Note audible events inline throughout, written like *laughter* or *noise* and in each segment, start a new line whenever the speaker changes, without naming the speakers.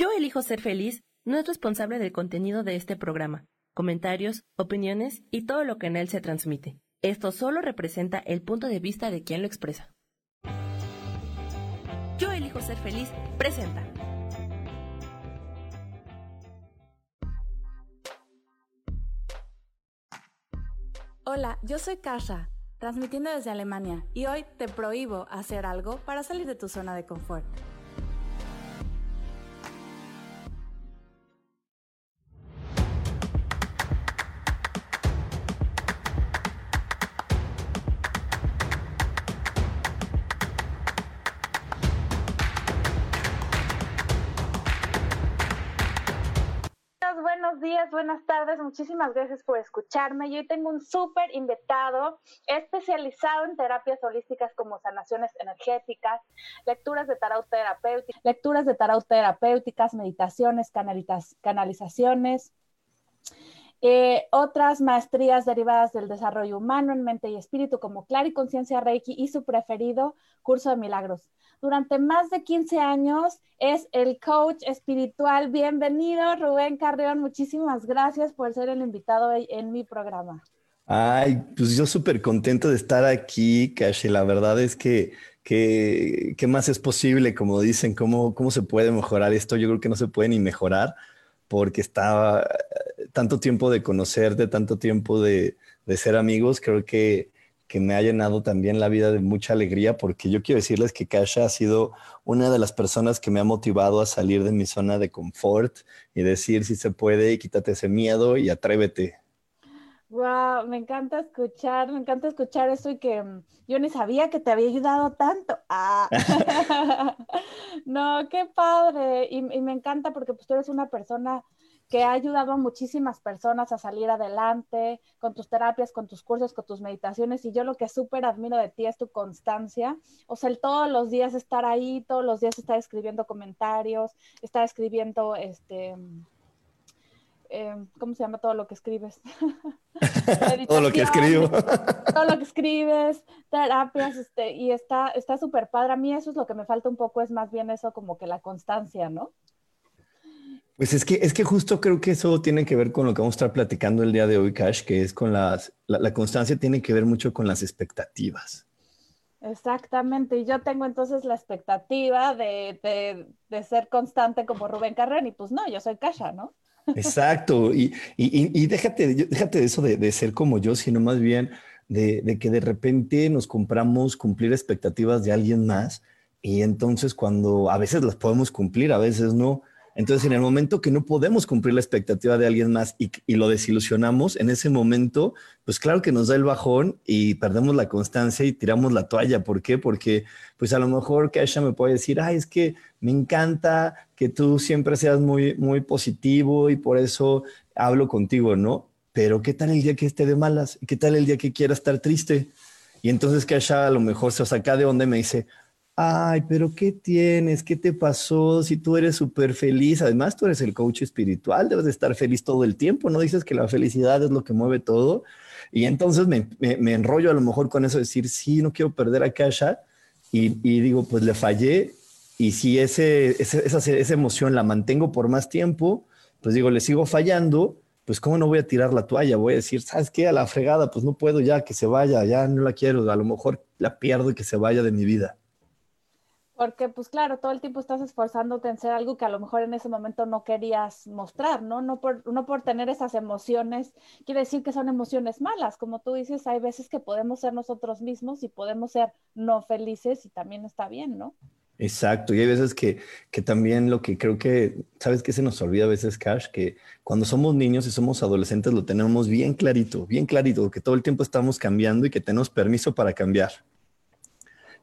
Yo elijo ser feliz no es responsable del contenido de este programa, comentarios, opiniones y todo lo que en él se transmite. Esto solo representa el punto de vista de quien lo expresa. Yo elijo ser feliz presenta.
Hola, yo soy Kasha, transmitiendo desde Alemania, y hoy te prohíbo hacer algo para salir de tu zona de confort.
Muchísimas gracias por escucharme. Yo hoy tengo un súper invitado especializado en terapias holísticas como sanaciones energéticas, lecturas de tarot terapéuticas, lecturas de tarot terapéuticas, meditaciones, canalizaciones, eh, otras maestrías derivadas del desarrollo humano en mente y espíritu como y Conciencia Reiki y su preferido, Curso de Milagros durante más de 15 años, es el coach espiritual. Bienvenido, Rubén Carrión. Muchísimas gracias por ser el invitado en mi programa.
Ay, pues yo súper contento de estar aquí, Kashi. La verdad es que, ¿qué más es posible? Como dicen, ¿cómo, ¿cómo se puede mejorar esto? Yo creo que no se puede ni mejorar porque está tanto tiempo de conocerte, tanto tiempo de, de ser amigos. Creo que que me ha llenado también la vida de mucha alegría, porque yo quiero decirles que Kasha ha sido una de las personas que me ha motivado a salir de mi zona de confort y decir si se puede y quítate ese miedo y atrévete.
Wow, me encanta escuchar, me encanta escuchar eso y que mm, yo ni sabía que te había ayudado tanto. Ah. *laughs* *laughs* no, qué padre. Y, y, me encanta porque pues tú eres una persona que ha ayudado a muchísimas personas a salir adelante con tus terapias, con tus cursos, con tus meditaciones. Y yo lo que súper admiro de ti es tu constancia. O sea, el todos los días estar ahí, todos los días estar escribiendo comentarios, estar escribiendo, este, eh, ¿cómo se llama todo lo que escribes? *laughs*
todo lo que escribo. *laughs*
todo lo que escribes, terapias, este, y está súper padre. A mí eso es lo que me falta un poco, es más bien eso como que la constancia, ¿no?
Pues es que, es que justo creo que eso tiene que ver con lo que vamos a estar platicando el día de hoy, Cash, que es con las, la, constancia tiene que ver mucho con las expectativas.
Exactamente, y yo tengo entonces la expectativa de, de, ser constante como Rubén Carrera, y pues no, yo soy Kasha, ¿no?
Exacto, y, y, y, déjate, déjate de eso de, de, ser como yo, sino más bien de, de que de repente nos compramos cumplir expectativas de alguien más, y entonces cuando a veces las podemos cumplir, a veces no, entonces, en el momento que no podemos cumplir la expectativa de alguien más y, lo desilusionamos, en ese momento, pues claro que nos da el bajón y perdemos la constancia y tiramos la toalla. ¿Por qué? Porque pues a lo mejor Kasha me puede decir, ay, es que me encanta que tú siempre seas muy, muy positivo y por eso hablo contigo, ¿no? Pero ¿qué tal el día que esté de malas? ¿Qué tal el día que quiera estar triste? Y entonces Kasha a lo mejor se saca de onda y me dice, ay, pero ¿qué tienes? ¿Qué te pasó? Si tú eres súper feliz, además tú eres el coach espiritual, debes de estar feliz todo el tiempo, ¿no? Dices que la felicidad es lo que mueve todo. Y entonces me, enrollo a lo mejor con eso, decir, sí, no quiero perder a Kasha. Y, digo, pues le fallé. Y si ese, esa, esa emoción la mantengo por más tiempo, pues digo, le sigo fallando, pues cómo no voy a tirar la toalla, voy a decir, ¿sabes qué? A la fregada, pues no puedo ya que se vaya, ya no la quiero, a lo mejor la pierdo y que se vaya de mi vida.
Porque, pues claro, todo el tiempo estás esforzándote en ser algo que a lo mejor en ese momento no querías mostrar, ¿no? No por, no por tener esas emociones, quiere decir que son emociones malas. Como tú dices, hay veces que podemos ser nosotros mismos y podemos ser no felices y también está bien, ¿no?
Exacto, y hay veces que, que también lo que creo que, ¿sabes qué se nos olvida a veces, Cash? Que cuando somos niños y somos adolescentes lo tenemos bien clarito, bien clarito, que todo el tiempo estamos cambiando y que tenemos permiso para cambiar.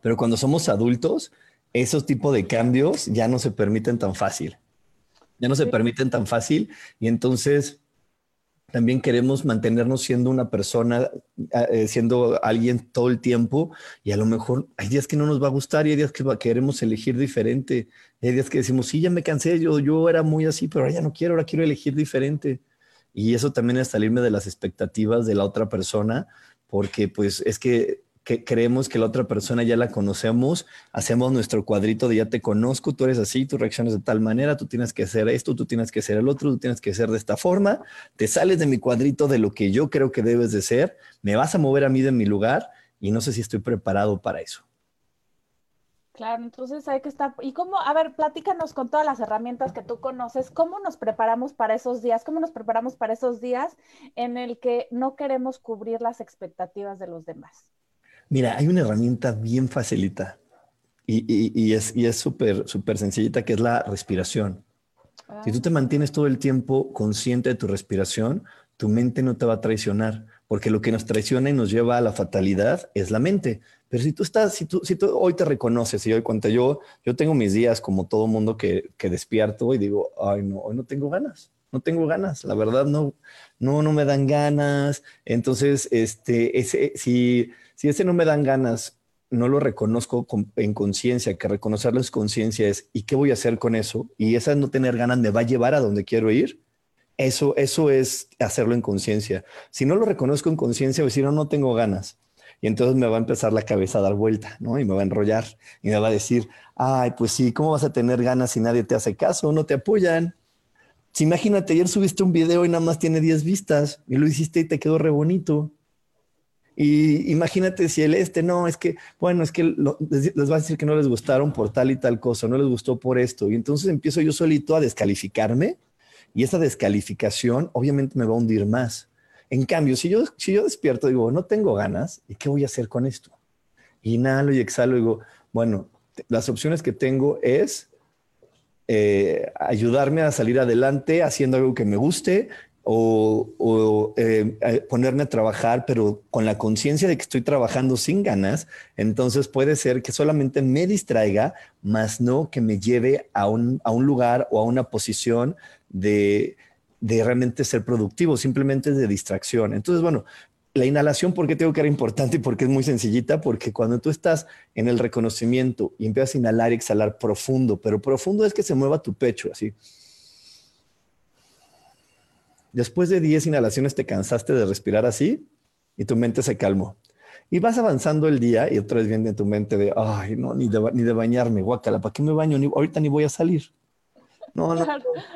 Pero cuando somos adultos, esos tipos de cambios ya no se permiten tan fácil. Ya no se permiten tan fácil y entonces también queremos mantenernos siendo una persona, eh, siendo alguien todo el tiempo y a lo mejor hay días que no nos va a gustar y hay días que queremos elegir diferente. Hay días que decimos, sí, ya me cansé, yo, yo era muy así, pero ahora ya no quiero, ahora quiero elegir diferente. Y eso también es salirme de las expectativas de la otra persona, porque pues es que que creemos que la otra persona ya la conocemos, hacemos nuestro cuadrito de ya te conozco, tú eres así, tú reaccionas de tal manera, tú tienes que hacer esto, tú tienes que hacer el otro, tú tienes que ser de esta forma, te sales de mi cuadrito de lo que yo creo que debes de ser, me vas a mover a mí de mi lugar y no sé si estoy preparado para eso.
Claro, entonces hay que estar. ¿Y cómo? A ver, platícanos con todas las herramientas que tú conoces, ¿cómo nos preparamos para esos días? ¿Cómo nos preparamos para esos días en el que no queremos cubrir las expectativas de los demás?
Mira, hay una herramienta bien facilita y, es súper súper sencillita que es la respiración. Si tú te ah. mantienes todo el tiempo consciente de tu respiración, tu mente no te va a traicionar, porque lo que nos traiciona y nos lleva a la fatalidad es la mente. Pero si tú estás, si tú, si tú hoy te reconoces y hoy cuenta yo, yo tengo mis días como todo mundo que, que despierto y digo, ay no, hoy no tengo ganas, no tengo ganas, la verdad no, no, no me dan ganas. Entonces, este, ese, si, si ese no me dan ganas, no lo reconozco en conciencia, que reconocerlo es conciencia es, ¿y qué voy a hacer con eso? Y esa no tener ganas me va a llevar a donde quiero ir. Eso, eso es hacerlo en conciencia. Si no lo reconozco en conciencia, decir, no, no tengo ganas y entonces me va a empezar la cabeza a dar vuelta, ¿no? Y me va a enrollar y me va a decir, ay, pues sí, ¿cómo vas a tener ganas si nadie te hace caso? No te apoyan. Si imagínate, ayer subiste un video y nada más tiene 10 vistas y lo hiciste y te quedó re bonito. Y imagínate si el este, no, es que, bueno, es que les va a decir que no les gustaron por tal y tal cosa, no les gustó por esto. Y entonces empiezo yo solito a descalificarme y esa descalificación obviamente me va a hundir más. En cambio, si yo, si yo despierto, digo, no tengo ganas, ¿y qué voy a hacer con esto? Inhalo y exhalo, digo, bueno, las opciones que tengo es eh, ayudarme a salir adelante haciendo algo que me guste o, eh, ponerme a trabajar, pero con la conciencia de que estoy trabajando sin ganas, entonces puede ser que solamente me distraiga, más no que me lleve a un, a un lugar o a una posición de, de realmente ser productivo, simplemente de distracción. Entonces, bueno, la inhalación, ¿por qué tengo que era importante? *laughs* Porque es muy sencillita, porque cuando tú estás en el reconocimiento y empiezas a inhalar y exhalar profundo, pero profundo es que se mueva tu pecho, así. Después de 10 inhalaciones te cansaste de respirar así y tu mente se calmó. Y vas avanzando el día y otra vez viene tu mente de, ay, no, ni de, ni de bañarme, guácala, ¿para qué me baño? ahorita ni voy a salir.
No, no.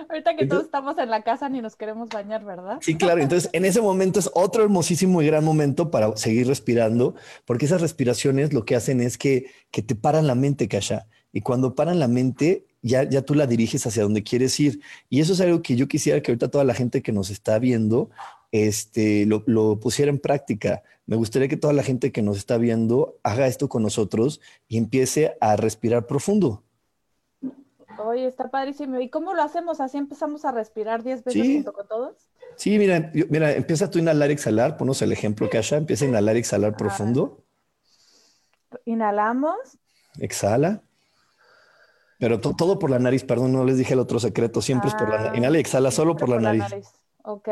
Ahorita que todos estamos en la casa ni nos queremos bañar, ¿verdad?
Sí, claro. Entonces, en ese momento es otro hermosísimo y gran momento para seguir respirando, porque esas respiraciones lo que hacen es que, que te paran la mente, Kasha. Y cuando paran la mente, ya, ya tú la diriges hacia donde quieres ir. Y eso es algo que yo quisiera que ahorita toda la gente que nos está viendo este, lo, lo pusiera en práctica. Me gustaría que toda la gente que nos está viendo haga esto con nosotros y empiece a respirar profundo
Oye, está padrísimo. ¿Y cómo lo hacemos? ¿Así empezamos a respirar 10 veces junto con todos?
Sí, mira, mira, empieza tú a inhalar y exhalar. Ponos el ejemplo, Kasha. Empieza a inhalar y exhalar profundo.
Inhalamos.
Exhala. Pero todo por la nariz, perdón, no les dije el otro secreto. Siempre es por la nariz. Ah, inhala y exhala solo por la nariz.
Ok.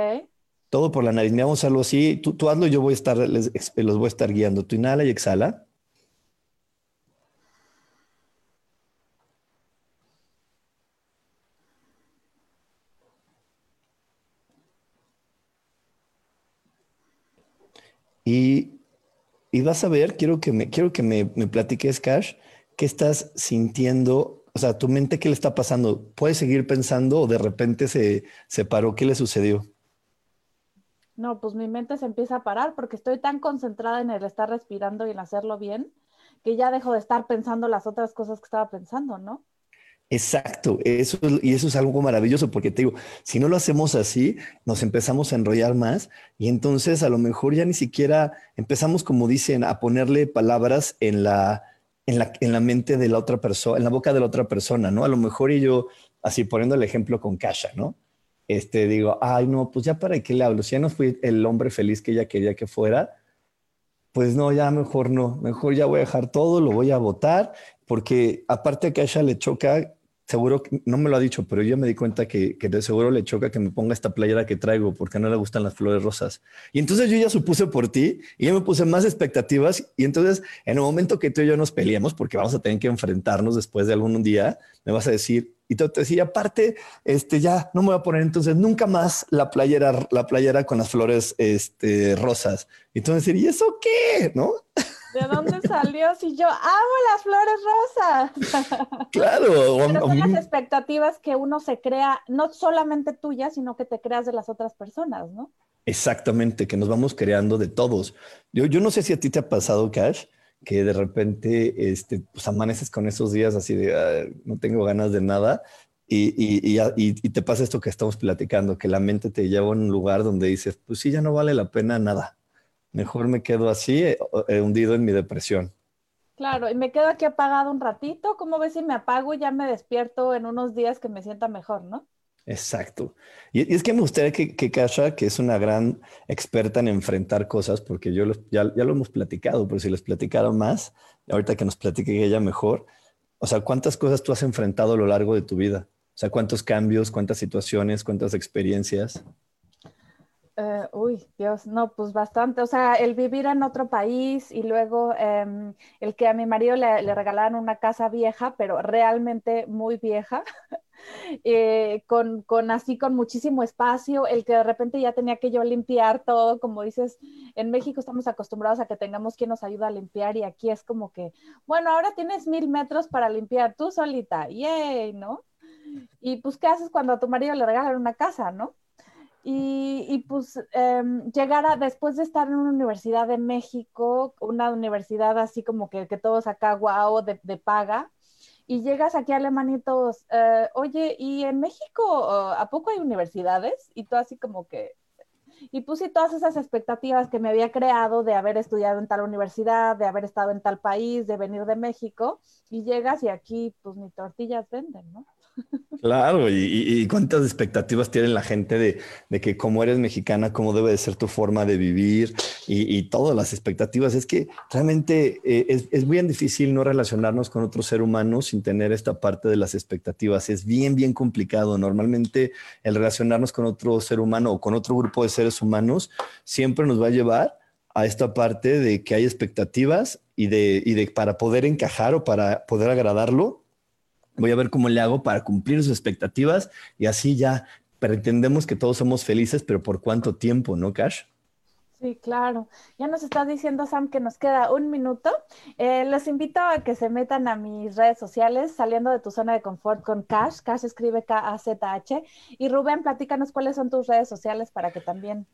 Todo por la nariz. Mira, vamos a hacerlo así. Tú, tú hazlo y yo voy a estar, les, los voy a estar guiando. Tú inhala y exhala. Y, vas a ver, quiero que me, quiero que me, platiques, Cash, qué estás sintiendo, o sea, tu mente, ¿qué le está pasando? ¿Puedes seguir pensando o de repente se, se paró? ¿Qué le sucedió?
No, pues mi mente se empieza a parar porque estoy tan concentrada en el estar respirando y en hacerlo bien que ya dejo de estar pensando las otras cosas que estaba pensando, ¿no?
Exacto, eso, y eso es algo maravilloso porque te digo, si no lo hacemos así, nos empezamos a enrollar más y entonces a lo mejor ya ni siquiera empezamos, como dicen, a ponerle palabras en la, en la, en la mente de la otra persona, en la boca de la otra persona, ¿no? A lo mejor y yo, así poniendo el ejemplo con Kasha, ¿no? Este, digo, ay, no, pues ya para qué le hablo, si ya no fui el hombre feliz que ella quería que fuera, pues no, ya mejor no, mejor ya voy a dejar todo, lo voy a votar, porque aparte a Kasha le choca seguro, no me lo ha dicho, pero yo me di cuenta que, de seguro le choca que me ponga esta playera que traigo porque no le gustan las flores rosas. Y entonces yo ya supuse por ti y ya me puse más expectativas. Y entonces, en el momento que tú y yo nos peleemos, porque vamos a tener que enfrentarnos después de algún día, me vas a decir, y te decía, aparte, este, ya no me voy a poner entonces nunca más la playera, la playera con las flores este, rosas. Y tú decir, ¿y eso qué? ¿No? *laughs*
¿De dónde salió? Si yo amo las flores rosas. *laughs*
Claro.
Pero son las expectativas que uno se crea, no solamente tuyas, sino que te creas de las otras personas, ¿no?
Exactamente, que nos vamos creando de todos. Yo, yo no sé si a ti te ha pasado, Cash, que de repente este, pues amaneces con esos días así de ah, no tengo ganas de nada y, y, y, y, te pasa esto que estamos platicando, que la mente te lleva a un lugar donde dices, pues sí, ya no vale la pena nada. Mejor me quedo así, eh, eh, hundido en mi depresión.
Claro, y me quedo aquí apagado un ratito. ¿Cómo ves si me apago y ya me despierto en unos días que me sienta mejor, no?
Exacto. Y, es que me gustaría que, que Kasha, que es una gran experta en enfrentar cosas, porque yo ya, ya, lo hemos platicado, pero si les platicaron más, ahorita que nos platique ella mejor, o sea, ¿cuántas cosas tú has enfrentado a lo largo de tu vida? O sea, ¿cuántos cambios, cuántas situaciones, cuántas experiencias?
Uh, uy, Dios, no, pues bastante. O sea, el vivir en otro país y luego um, el que a mi marido le, le regalaron una casa vieja, pero realmente muy vieja. *laughs* Eh, con, con, así con muchísimo espacio, el que de repente ya tenía que yo limpiar todo, como dices, en México estamos acostumbrados a que tengamos quien nos ayuda a limpiar y aquí es como que, bueno, ahora tienes mil metros para limpiar tú solita, yay, ¿no? Y pues, ¿qué haces cuando a tu marido le regalan una casa, no? Y, y, pues eh, llegar a, después de estar en una universidad de México, una universidad así como que, que todos acá, guau, de, de paga, y llegas aquí a Alemania y todos, uh, oye, ¿y en México a poco hay universidades? Y tú así como que, y puse todas esas expectativas que me había creado de haber estudiado en tal universidad, de haber estado en tal país, de venir de México, y llegas y aquí pues ni tortillas venden, ¿no?
Claro, y, cuántas expectativas tiene la gente de, que como eres mexicana, cómo debe de ser tu forma de vivir y, todas las expectativas. Es que realmente eh, es, es, bien difícil no relacionarnos con otro ser humano sin tener esta parte de las expectativas. Es bien, bien complicado. Normalmente el relacionarnos con otro ser humano o con otro grupo de seres humanos siempre nos va a llevar a esta parte de que hay expectativas y de, y de para poder encajar o para poder agradarlo, voy a ver cómo le hago para cumplir sus expectativas y así ya pretendemos que todos somos felices, pero ¿por cuánto tiempo, no, Cash?
Sí, claro. Ya nos está diciendo Sam que nos queda un minuto. Eh, los invito a que se metan a mis redes sociales, saliendo de tu zona de confort con Cash. Cash escribe K-A-Z-H. Y Rubén, platícanos cuáles son tus redes sociales para que también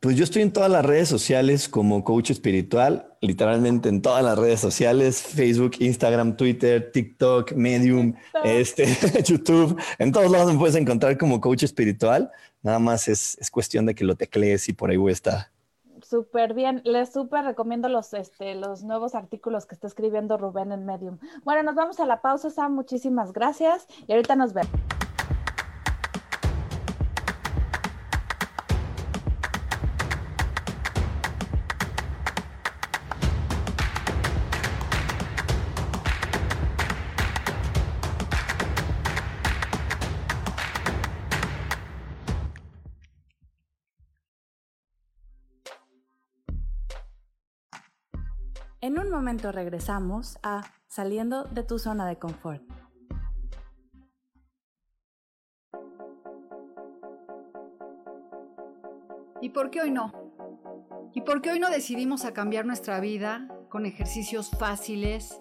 pues yo estoy en todas las redes sociales como coach espiritual, literalmente en todas las redes sociales, Facebook, Instagram, Twitter, TikTok, Medium, este, *laughs* YouTube, en todos lados me puedes encontrar como coach espiritual. Nada más es, es cuestión de que lo teclees y por ahí voy a estar.
Súper bien, les súper recomiendo los, este, los nuevos artículos que está escribiendo Rubén en Medium. Bueno, nos vamos a la pausa, Sam, muchísimas gracias y ahorita nos vemos. Un momento regresamos a Saliendo de tu zona de confort.
¿Y por qué hoy no? ¿Y por qué hoy no decidimos a cambiar nuestra vida con ejercicios fáciles,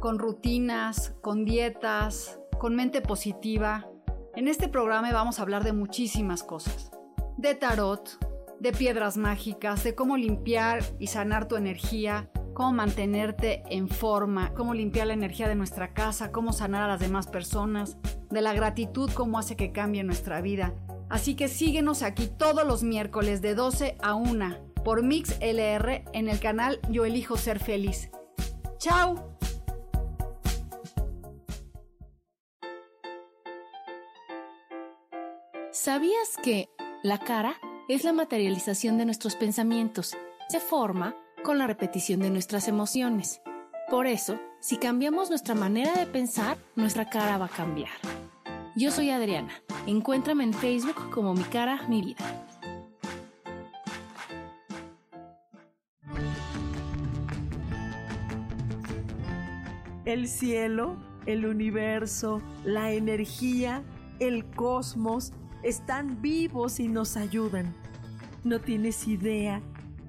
con rutinas, con dietas, con mente positiva? En este programa vamos a hablar de muchísimas cosas. De tarot, de piedras mágicas, de cómo limpiar y sanar tu energía, cómo mantenerte en forma, cómo limpiar la energía de nuestra casa, cómo sanar a las demás personas, de la gratitud, cómo hace que cambie nuestra vida. Así que síguenos aquí todos los miércoles de 12 a 1 por Mix LR en el canal Yo Elijo Ser Feliz. ¡Chao!
¿Sabías que la cara es la materialización de nuestros pensamientos? Se forma con la repetición de nuestras emociones. Por eso, si cambiamos nuestra manera de pensar, nuestra cara va a cambiar. Yo soy Adriana. Encuéntrame en Facebook como Mi Cara, Mi Vida.
El cielo, el universo, la energía, el cosmos están vivos y nos ayudan. No tienes idea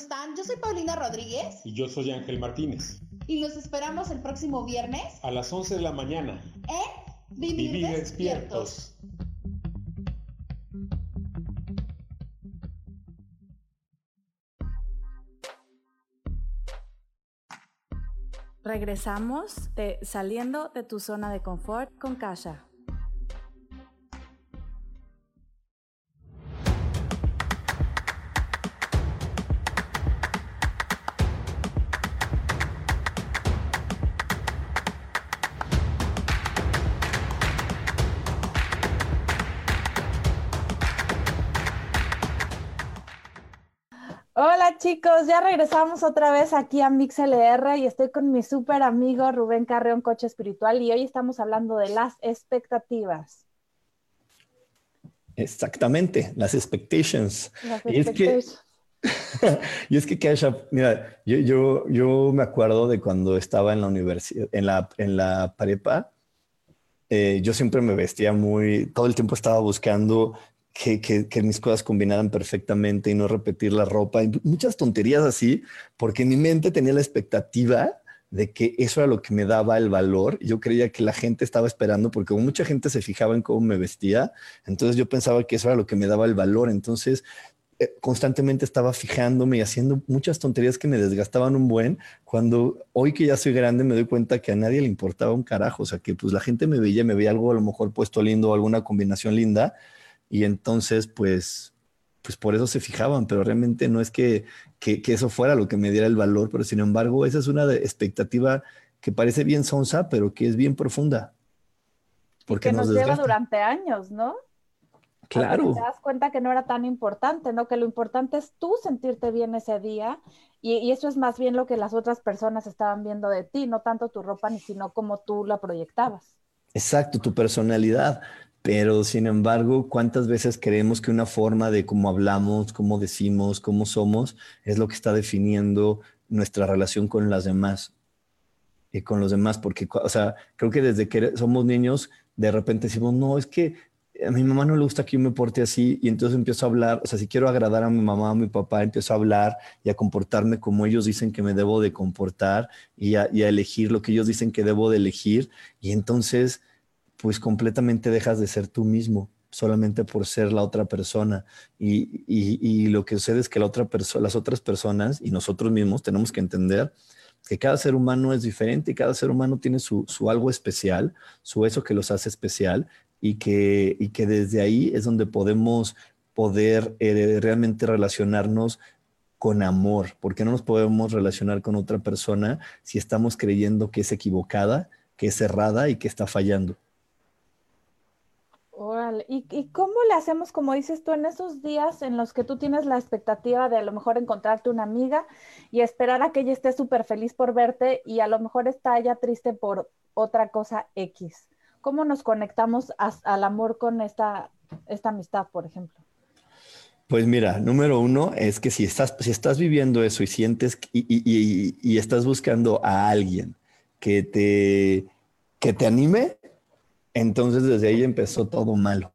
Están? Yo soy Paulina Rodríguez.
Y yo soy Ángel Martínez.
Y los esperamos el próximo viernes.
A las 11 de la mañana.
En Vivir, Vivir despiertos.
Regresamos de Saliendo de tu zona de confort con Kasha. Chicos, ya regresamos otra vez aquí a MixLR y estoy con mi súper amigo Rubén Carreón, coche espiritual, y hoy estamos hablando de las expectativas.
Exactamente, las expectations. y, es que, *laughs* y es que, mira, yo, yo, yo, me acuerdo de cuando estaba en la universidad, en la, en la prepa, eh, yo siempre me vestía muy, todo el tiempo estaba buscando que, mis cosas combinaran perfectamente y no repetir la ropa, y muchas tonterías así, porque mi mente tenía la expectativa de que eso era lo que me daba el valor. Yo creía que la gente estaba esperando, porque mucha gente se fijaba en cómo me vestía, entonces yo pensaba que eso era lo que me daba el valor. Entonces eh, constantemente estaba fijándome y haciendo muchas tonterías que me desgastaban un buen, cuando hoy que ya soy grande me doy cuenta que a nadie le importaba un carajo, o sea, que pues la gente me veía, me veía algo a lo mejor puesto lindo, alguna combinación linda, y entonces, pues, pues por eso se fijaban, pero realmente no es que, que, eso fuera lo que me diera el valor, pero sin embargo, esa es una expectativa que parece bien sonsa, pero que es bien profunda.
Porque que nos, lleva durante años, ¿no?
Claro.
te das cuenta que no era tan importante, ¿no? Que lo importante es tú sentirte bien ese día y, y, eso es más bien lo que las otras personas estaban viendo de ti, no tanto tu ropa, ni sino cómo tú la proyectabas.
Exacto, tu personalidad. Pero sin embargo, ¿cuántas veces creemos que una forma de cómo hablamos, cómo decimos, cómo somos, es lo que está definiendo nuestra relación con las demás y con los demás? Porque, o sea, creo que desde que somos niños, de repente decimos, no, es que a mi mamá no le gusta que yo me porte así y entonces empiezo a hablar, o sea, si quiero agradar a mi mamá, a mi papá, empiezo a hablar y a comportarme como ellos dicen que me debo de comportar y a, y a elegir lo que ellos dicen que debo de elegir y entonces pues completamente dejas de ser tú mismo solamente por ser la otra persona. Y, lo que sucede es que la otra las otras personas y nosotros mismos tenemos que entender que cada ser humano es diferente y cada ser humano tiene su, algo especial, su eso que los hace especial y que, y que desde ahí es donde podemos poder eh, realmente relacionarnos con amor, porque no nos podemos relacionar con otra persona si estamos creyendo que es equivocada, que es errada y que está fallando.
¿Y, cómo le hacemos, como dices tú, en esos días en los que tú tienes la expectativa de a lo mejor encontrarte una amiga y esperar a que ella esté súper feliz por verte y a lo mejor está ella triste por otra cosa X? ¿Cómo nos conectamos al amor con esta, esta amistad, por ejemplo?
Pues mira, número uno es que si estás, si estás viviendo eso y sientes y, y estás buscando a alguien que te, que te anime, entonces desde ahí empezó todo malo.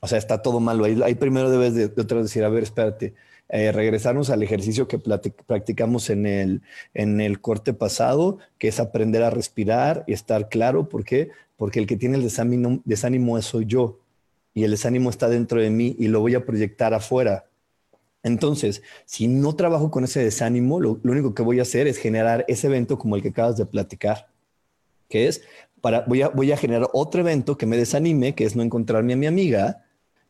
O sea, está todo malo. Ahí, primero debes de, otra decir, a ver, espérate, eh, regresarnos al ejercicio que practicamos en el, en el corte pasado, que es aprender a respirar y estar claro. ¿Por qué? Porque el que tiene el desánimo, desánimo soy yo y el desánimo está dentro de mí y lo voy a proyectar afuera. Entonces, si no trabajo con ese desánimo, lo único que voy a hacer es generar ese evento como el que acabas de platicar, que es voy a, voy a generar otro evento que me desanime, que es no encontrarme a mi amiga,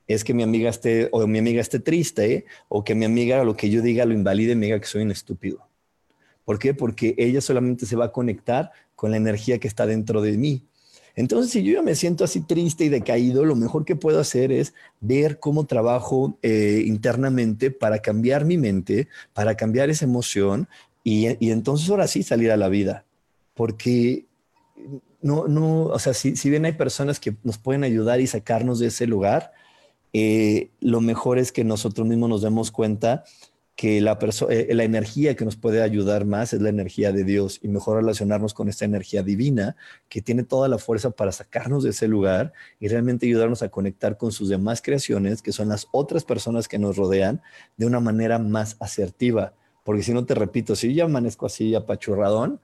es que mi amiga esté, o mi amiga esté triste, o que mi amiga lo que yo diga lo invalide y me diga que soy un estúpido. ¿Por qué? Porque ella solamente se va a conectar con la energía que está dentro de mí. Entonces, si yo me siento así triste y decaído, lo mejor que puedo hacer es ver cómo trabajo eh, internamente para cambiar mi mente, para cambiar esa emoción y, entonces ahora sí salir a la vida, porque no, no, o sea, si, bien hay personas que nos pueden ayudar y sacarnos de ese lugar, eh, lo mejor es que nosotros mismos nos demos cuenta que la, eh, la energía que nos puede ayudar más es la energía de Dios y mejor relacionarnos con esta energía divina que tiene toda la fuerza para sacarnos de ese lugar y realmente ayudarnos a conectar con sus demás creaciones, que son las otras personas que nos rodean, de una manera más asertiva. Porque si no te repito, si yo amanezco así apachurradón,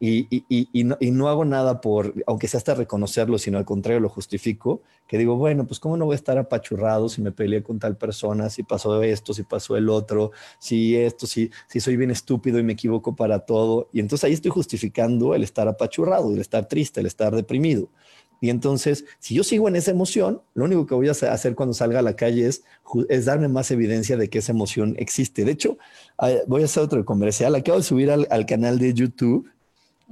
y, no, hago nada por, aunque sea hasta reconocerlo, sino al contrario lo justifico, que digo, bueno, pues cómo no voy a estar apachurrado si me peleé con tal persona, si pasó esto, si pasó el otro, si esto, si, si soy bien estúpido y me equivoco para todo. Y entonces ahí estoy justificando el estar apachurrado, el estar triste, el estar deprimido. Y entonces, si yo sigo en esa emoción, lo único que voy a hacer cuando salga a la calle es, es darme más evidencia de que esa emoción existe. De hecho, voy a hacer otro comercial. Acabo de subir al, al canal de YouTube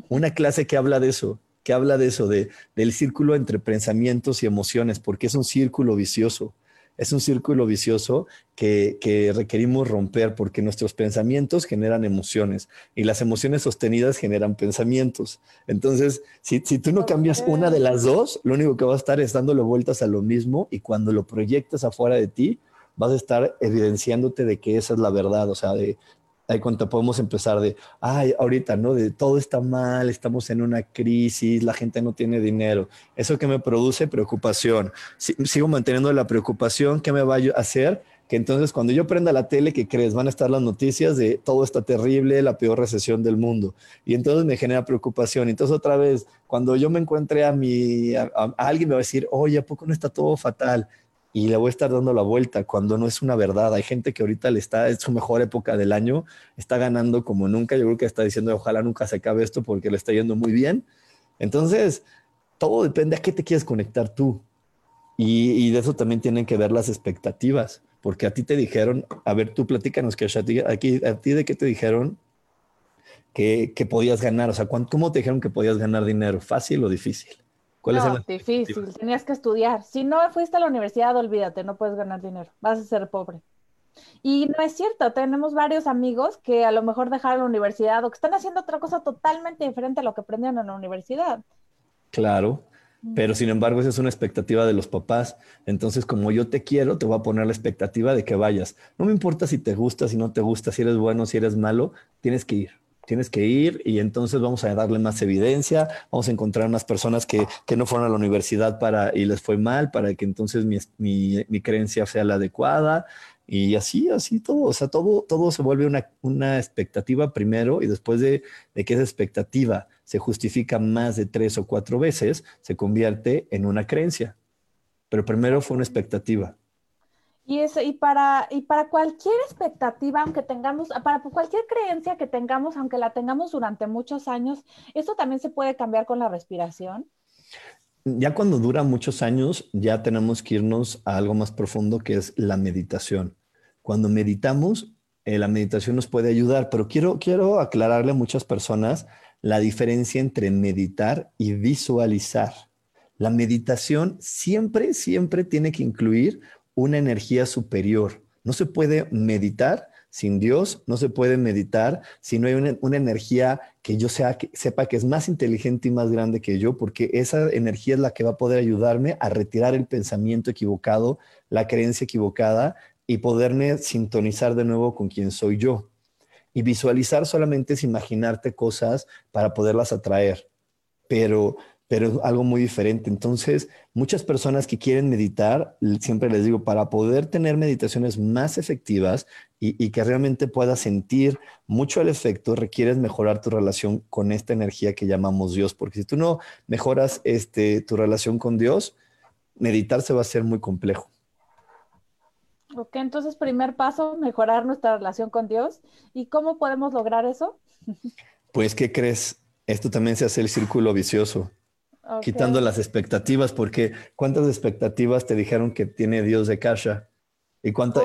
una clase que habla de eso, que habla de eso, de, del círculo entre pensamientos y emociones, porque es un círculo vicioso. Es un círculo vicioso que, que, requerimos romper porque nuestros pensamientos generan emociones y las emociones sostenidas generan pensamientos. Entonces, si, si tú no cambias una de las dos, lo único que vas a estar es dándole vueltas a lo mismo y cuando lo proyectas afuera de ti, vas a estar evidenciándote de que esa es la verdad, o sea, de, ahí cuando podemos empezar de, ay, ahorita, ¿no? De todo está mal, estamos en una crisis, la gente no tiene dinero. Eso que me produce preocupación. sigo manteniendo la preocupación, ¿qué me va a hacer? Que entonces cuando yo prenda la tele, ¿qué crees? Van a estar las noticias de todo está terrible, la peor recesión del mundo. Y entonces me genera preocupación. Entonces otra vez, cuando yo me encuentre a mi, a alguien me va a decir, oye, ¿a poco no está todo fatal? Y le voy a estar dando la vuelta cuando no es una verdad. Hay gente que ahorita le está, es su mejor época del año, está ganando como nunca. Yo creo que está diciendo, ojalá nunca se acabe esto porque le está yendo muy bien. Entonces, todo depende a qué te quieres conectar tú. Y, de eso también tienen que ver las expectativas, porque a ti te dijeron, a ver, tú platícanos, que aquí, a ti de qué te dijeron que, que podías ganar, o sea, ¿cómo te dijeron que podías ganar dinero? ¿Fácil o difícil?
No, difícil, tenías que estudiar. Si no fuiste a la universidad, olvídate, no puedes ganar dinero, vas a ser pobre. Y no es cierto, tenemos varios amigos que a lo mejor dejaron la universidad o que están haciendo otra cosa totalmente diferente a lo que aprendieron en la universidad.
Claro, pero sin embargo esa es una expectativa de los papás. Entonces, como yo te quiero, te voy a poner la expectativa de que vayas. No me importa si te gusta, si no te gusta, si eres bueno, si eres malo, tienes que ir tienes que ir y entonces vamos a darle más evidencia, vamos a encontrar unas personas que, que no fueron a la universidad para y les fue mal para que entonces mi, mi, mi, creencia sea la adecuada y así, así todo, o sea, todo, todo se vuelve una, una expectativa primero y después de, de que esa expectativa se justifica más de tres o cuatro veces, se convierte en una creencia. Pero primero fue una expectativa.
Y, y, para, y para cualquier expectativa, aunque tengamos, para cualquier creencia que tengamos, aunque la tengamos durante muchos años, ¿esto también se puede cambiar con la respiración?
Ya cuando dura muchos años, ya tenemos que irnos a algo más profundo que es la meditación. Cuando meditamos, eh, la meditación nos puede ayudar, pero quiero, quiero aclararle a muchas personas la diferencia entre meditar y visualizar. La meditación siempre, siempre tiene que incluir una energía superior. No se puede meditar sin Dios, no se puede meditar si no hay una, energía que yo sea, sepa que es más inteligente y más grande que yo, porque esa energía es la que va a poder ayudarme a retirar el pensamiento equivocado, la creencia equivocada y poderme sintonizar de nuevo con quien soy yo. Y visualizar solamente es imaginarte cosas para poderlas atraer, pero pero es algo muy diferente. Entonces, muchas personas que quieren meditar, siempre les digo, para poder tener meditaciones más efectivas y, que realmente puedas sentir mucho el efecto, requieres mejorar tu relación con esta energía que llamamos Dios, porque si tú no mejoras este, tu relación con Dios, meditar se va a hacer muy complejo.
Ok, entonces primer paso, mejorar nuestra relación con Dios. ¿Y cómo podemos lograr eso?
Pues, ¿qué crees? Esto también se hace el círculo vicioso quitando las expectativas, porque ¿cuántas expectativas te dijeron que tiene Dios de Kasha? ¿Y cuántas?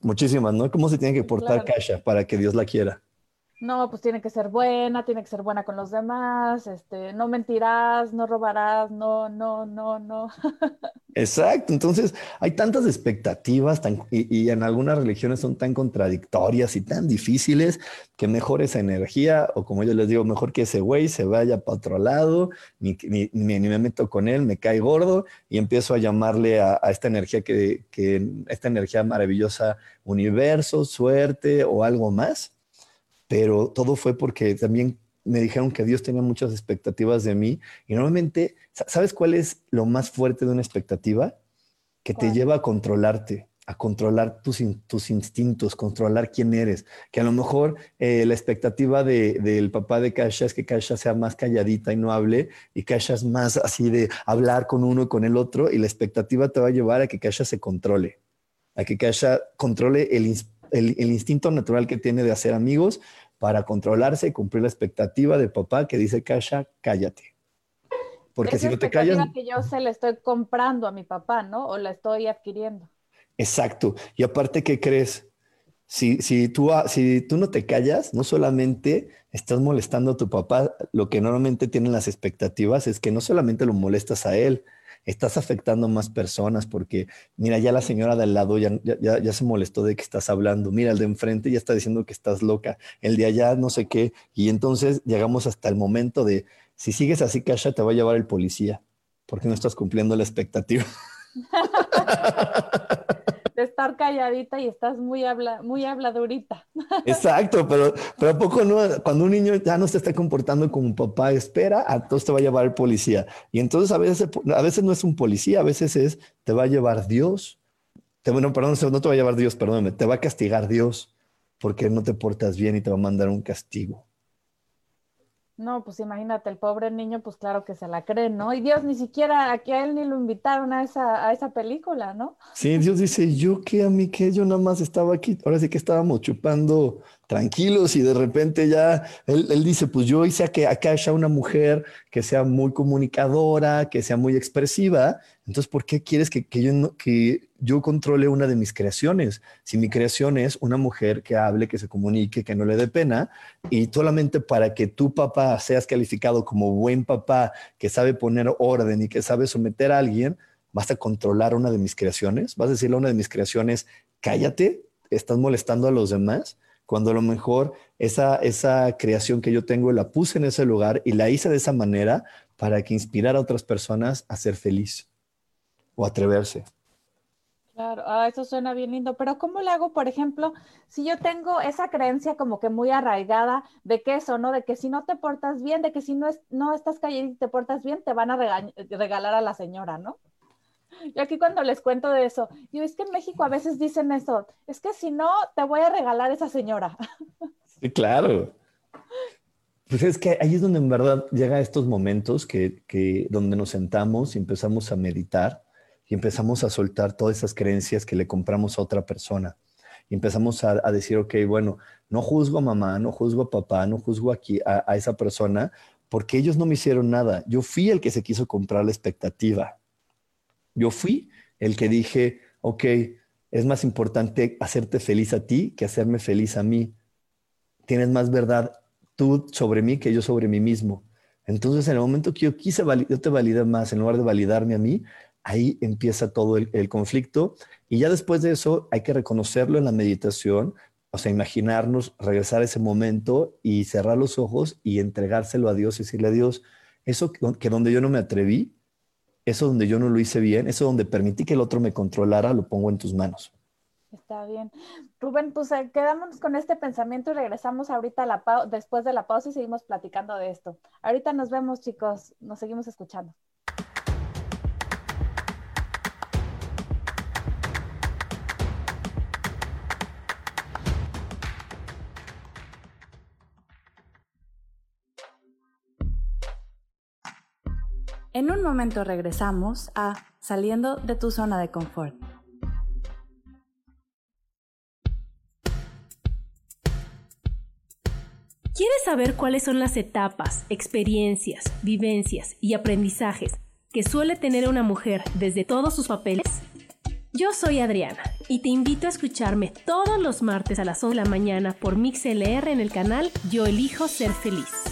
muchísimas, ¿no? ¿Cómo se tiene que portar Kasha para que Dios la quiera?
No, pues tiene que ser buena, tiene que ser buena con los demás, este, no mentirás, no robarás, no, no, no, no. *laughs*
Exacto, entonces hay tantas expectativas y, en algunas religiones son tan contradictorias y tan difíciles que mejor esa energía, o como yo les digo, mejor que ese güey se vaya para otro lado, ni, ni, me meto con él, me cae gordo y empiezo a llamarle a, esta energía que, que, esta energía maravillosa, universo, suerte o algo más pero todo fue porque también me dijeron que Dios tenía muchas expectativas de mí y normalmente, ¿sabes cuál es lo más fuerte de una expectativa? Que te lleva a controlarte, a controlar tus, tus instintos, controlar quién eres. Que a lo mejor eh, la expectativa del papá de Kasha es que Kasha sea más calladita y no hable, y Kasha es más así de hablar con uno y con el otro, y la expectativa te va a llevar a que Kasha se controle, a que Kasha controle el, el, el instinto natural que tiene de hacer amigos para controlarse y cumplir la expectativa de papá que dice, Kasha, cállate.
Porque si no te callas... que yo se la estoy comprando a mi papá, ¿no? O la estoy adquiriendo.
Exacto. Y aparte, ¿qué crees? Si, si, tú, si tú no te callas, no solamente estás molestando a tu papá, lo que normalmente tienen las expectativas es que no solamente lo molestas a él, estás afectando más personas porque, mira, ya la señora del lado ya, ya, se molestó de que estás hablando, mira, el de enfrente ya está diciendo que estás loca, el de allá no sé qué, y entonces llegamos hasta el momento de, si sigues así, Kasha, te va a llevar el policía, porque no estás cumpliendo la expectativa. *laughs*
de estar calladita y estás muy, habla, muy habladurita. *laughs*
Exacto, pero, pero ¿a poco no? Cuando un niño ya no se está comportando como papá espera, entonces te va a llevar el policía. Y entonces a veces, a veces no es un policía, a veces es, te va a llevar Dios. Bueno, perdón, no te va a llevar Dios, perdóname, te va a castigar Dios porque no te portas bien y te va a mandar un castigo.
No, pues imagínate, el pobre niño, pues claro que se la cree, ¿no? Y Dios ni siquiera, aquí a él ni lo invitaron a esa, a esa película, ¿no?
Sí, Dios dice, yo qué, a mí qué, yo nada más estaba aquí, ahora sí que estábamos chupando tranquilos y de repente ya él, dice, pues yo hice a que acá haya una mujer que sea muy comunicadora, que sea muy expresiva, entonces ¿por qué quieres que, yo, que yo controle una de mis creaciones? Si mi creación es una mujer que hable, que se comunique, que no le dé pena, y solamente para que tu papá seas calificado como buen papá, que sabe poner orden y que sabe someter a alguien, vas a controlar una de mis creaciones, vas a decirle a una de mis creaciones, cállate, estás molestando a los demás cuando a lo mejor esa, esa creación que yo tengo la puse en ese lugar y la hice de esa manera para que inspirara a otras personas a ser feliz o atreverse.
Claro, ah, eso suena bien lindo, pero ¿cómo le hago, por ejemplo, si yo tengo esa creencia como que muy arraigada de que eso, ¿no? De que si no te portas bien, de que si no, es, no estás callado y te portas bien, te van a regalar a la señora, ¿no? Y aquí cuando les cuento de eso, yo es que en México a veces dicen eso, es que si no, te voy a regalar esa señora. *laughs*
Sí, claro. Pues es que ahí es donde en verdad llega estos momentos que, que donde nos sentamos y empezamos a meditar y empezamos a soltar todas esas creencias que le compramos a otra persona. Y empezamos a, decir, ok, bueno, no juzgo a mamá, no juzgo a papá, no juzgo aquí a, a esa persona, porque ellos no me hicieron nada. Yo fui el que se quiso comprar la expectativa. Yo fui el que dije, ok, es más importante hacerte feliz a ti que hacerme feliz a mí. Tienes más verdad tú sobre mí que yo sobre mí mismo. Entonces, en el momento que yo quise, yo te validé más en lugar de validarme a mí, ahí empieza todo el, conflicto. Y ya después de eso hay que reconocerlo en la meditación, o sea, imaginarnos, regresar a ese momento y cerrar los ojos y entregárselo a Dios y decirle a Dios, eso que donde yo no me atreví, eso donde yo no lo hice bien, eso donde permití que el otro me controlara, lo pongo en tus manos.
Está bien. Rubén, pues eh, quedamos con este pensamiento y regresamos ahorita a la después de la pausa y seguimos platicando de esto. Ahorita nos vemos, chicos. Nos seguimos escuchando. En un momento regresamos a Saliendo de tu zona de confort.
¿Quieres saber cuáles son las etapas, experiencias, vivencias y aprendizajes que suele tener una mujer desde todos sus papeles? Yo soy Adriana y te invito a escucharme todos los martes a las 11 de la mañana por MixLR en el canal Yo elijo ser feliz.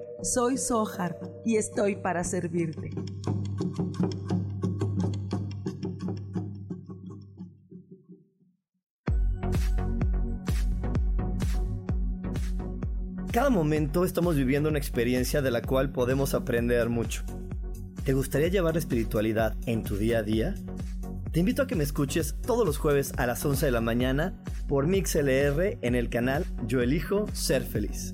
Soy Sohar y estoy para servirte.
Cada momento estamos viviendo una experiencia de la cual podemos aprender mucho. ¿Te gustaría llevar la espiritualidad en tu día a día? Te invito a que me escuches todos los jueves a las 11 de la mañana por MixLR en el canal Yo elijo ser feliz.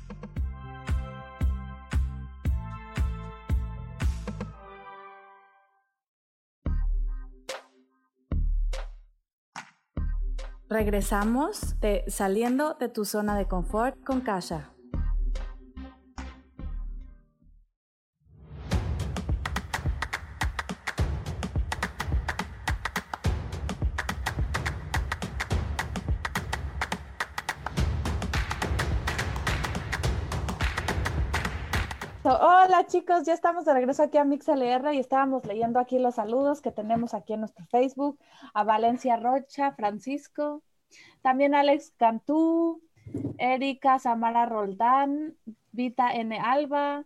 Regresamos de saliendo de tu zona de confort con Kasha. Hola chicos, ya estamos de regreso aquí a MixLR y estábamos leyendo aquí los saludos que tenemos aquí en nuestro Facebook, a Valencia Rocha, Francisco, también Alex Cantú, Erika Samara Roldán, Vita N. Alba,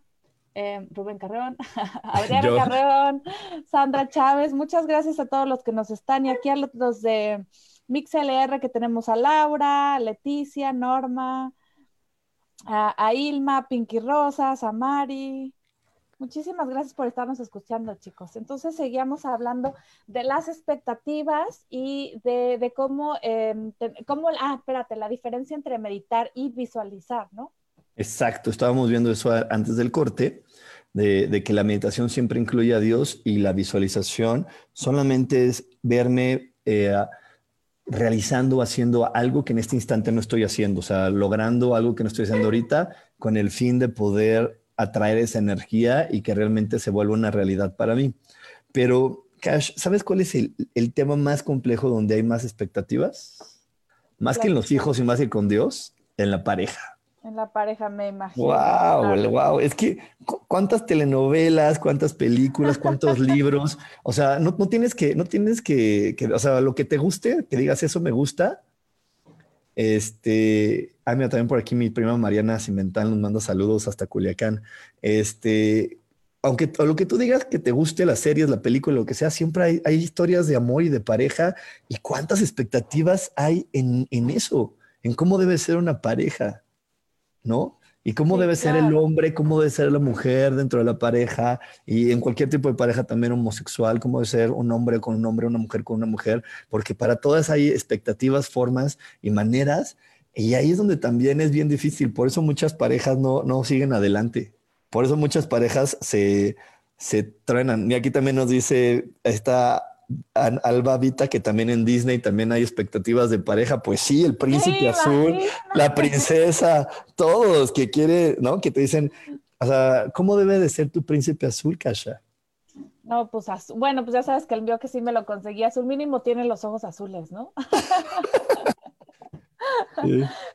eh, Rubén Carreón, *laughs* Adriana Carreón, Sandra Chávez, muchas gracias a todos los que nos están y aquí a los de MixLR que tenemos a Laura, Leticia, Norma, a, Ilma, Pinky Rosas, a Mari. Muchísimas gracias por estarnos escuchando, chicos. Entonces seguíamos hablando de las expectativas y de, cómo, em, cómo, ah, espérate, la diferencia entre meditar y visualizar, ¿no?
Exacto, estábamos viendo eso antes del corte, de, que la meditación siempre incluye a Dios y la visualización solamente es verme eh, realizando, haciendo algo que en este instante no estoy haciendo, o sea, logrando algo que no estoy haciendo ahorita con el fin de poder atraer esa energía y que realmente se vuelva una realidad para mí. Pero, Cash, ¿sabes cuál es el, tema más complejo donde hay más expectativas? Más que en los hijos y más que con Dios, en la pareja.
En la pareja, me imagino.
Wow, wow. Es que cuántas telenovelas, cuántas películas, cuántos *laughs* libros. O sea, no, tienes que, no tienes que, o sea, lo que te guste, que digas eso me gusta. Este, ah, mira, también por aquí mi prima Mariana Cimental nos manda saludos hasta Culiacán. Este, aunque lo que tú digas que te guste las series, la película, lo que sea, siempre hay, hay historias de amor y de pareja. ¿Y cuántas expectativas hay en, en eso? En cómo debe ser una pareja. ¿No? Y cómo debe ser el hombre, cómo debe ser la mujer dentro de la pareja y en cualquier tipo de pareja también homosexual, cómo debe ser un hombre con un hombre, una mujer con una mujer, porque para todas hay expectativas, formas y maneras y ahí es donde también es bien difícil, por eso muchas parejas no, no siguen adelante, por eso muchas parejas se, se truenan. Y aquí también nos dice esta Alba Vita, que también en Disney también hay expectativas de pareja. Pues sí, el príncipe azul, la princesa, todos que quiere, ¿no? Que te dicen, o sea, ¿cómo debe de ser tu príncipe azul, Kasha?
No, pues bueno, pues ya sabes que el mío que sí me lo conseguí azul mínimo tiene los ojos azules, ¿no? *laughs*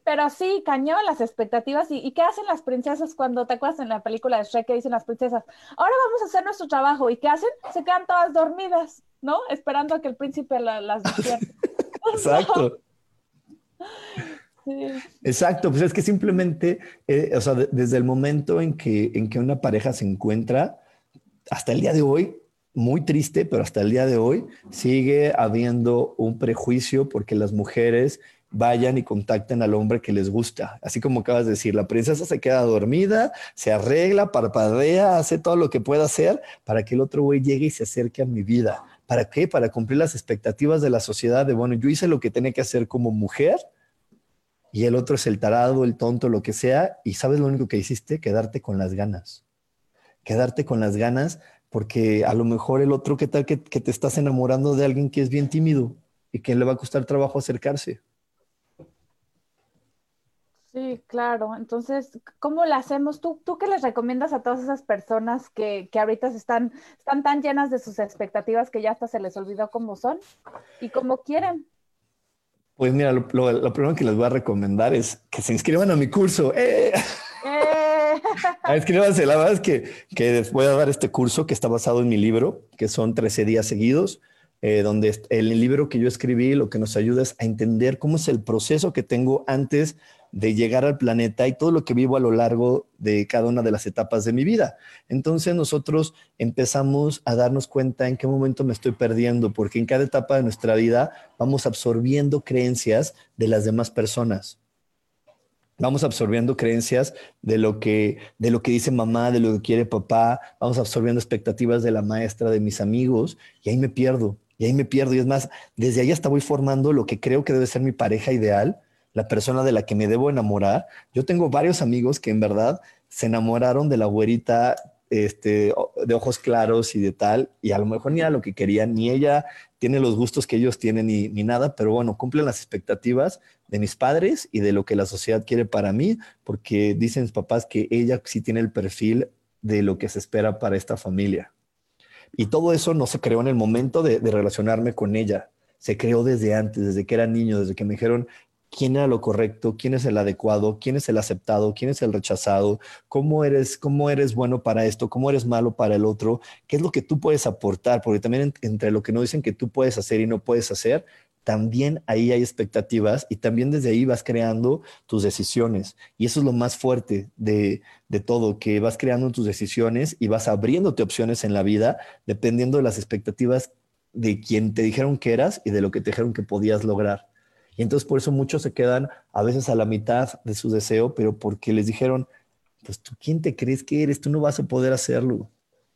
Pero sí, cañón las expectativas. ¿Y, qué hacen las princesas cuando te acuerdas en la película de Shrek que dicen las princesas? Ahora vamos a hacer nuestro trabajo. ¿Y qué hacen? Se quedan todas dormidas, ¿no? Esperando a que el príncipe las. *laughs*
Exacto. *laughs* Exacto, pues es que simplemente, eh, o sea, desde el momento en que, en que una pareja se encuentra, hasta el día de hoy, muy triste, pero hasta el día de hoy sigue habiendo un prejuicio porque las mujeres vayan y contacten al hombre que les gusta. Así como acabas de decir, la princesa se queda dormida, se arregla, parpadea, hace todo lo que pueda hacer para que el otro güey llegue y se acerque a mi vida. ¿Para qué? Para cumplir las expectativas de la sociedad de, bueno, yo hice lo que tenía que hacer como mujer y el otro es el tarado, el tonto, lo que sea, y sabes lo único que hiciste, quedarte con las ganas. Quedarte con las ganas porque a lo mejor el otro, ¿qué tal que, que te estás enamorando de alguien que es bien tímido y que le va a costar trabajo acercarse?
Sí, claro. Entonces, ¿cómo lo hacemos? ¿Tú, tú qué les recomiendas a todas esas personas que, que ahorita están, están tan llenas de sus expectativas que ya hasta se les olvidó cómo son y cómo quieren?
Pues mira, lo, primero que les voy a recomendar es que se inscriban a mi curso. ¡Eh! ¡Eh! *laughs* Inscríbanse. La verdad es que, que voy a dar este curso que está basado en mi libro, que son 13 días seguidos. Eh, donde el libro que yo escribí lo que nos ayuda es a entender cómo es el proceso que tengo antes de llegar al planeta y todo lo que vivo a lo largo de cada una de las etapas de mi vida. Entonces nosotros empezamos a darnos cuenta en qué momento me estoy perdiendo, porque en cada etapa de nuestra vida vamos absorbiendo creencias de las demás personas. Vamos absorbiendo creencias de lo que de lo que dice mamá, de lo que quiere papá, vamos absorbiendo expectativas de la maestra, de mis amigos y ahí me pierdo. Y ahí me pierdo y es más, desde ahí hasta voy formando lo que creo que debe ser mi pareja ideal la persona de la que me debo enamorar. Yo tengo varios amigos que en verdad se enamoraron de la güerita este, de ojos claros y de tal, y a lo mejor ni era lo que querían, ni ella tiene los gustos que ellos tienen, ni, ni nada, pero bueno, cumplen las expectativas de mis padres y de lo que la sociedad quiere para mí, porque dicen mis papás que ella sí tiene el perfil de lo que se espera para esta familia. Y todo eso no se creó en el momento de, de relacionarme con ella, se creó desde antes, desde que era niño, desde que me dijeron, quién era lo correcto, quién es el adecuado, quién es el aceptado, quién es el rechazado, cómo eres, cómo eres bueno para esto, cómo eres malo para el otro, qué es lo que tú puedes aportar, porque también entre lo que nos dicen que tú puedes hacer y no puedes hacer, también ahí hay expectativas y también desde ahí vas creando tus decisiones. Y eso es lo más fuerte de, de todo, que vas creando tus decisiones y vas abriéndote opciones en la vida dependiendo de las expectativas de quien te dijeron que eras y de lo que te dijeron que podías lograr. Y entonces por eso muchos se quedan a veces a la mitad de su deseo, pero porque les dijeron, pues tú quién te crees que eres, tú no vas a poder hacerlo.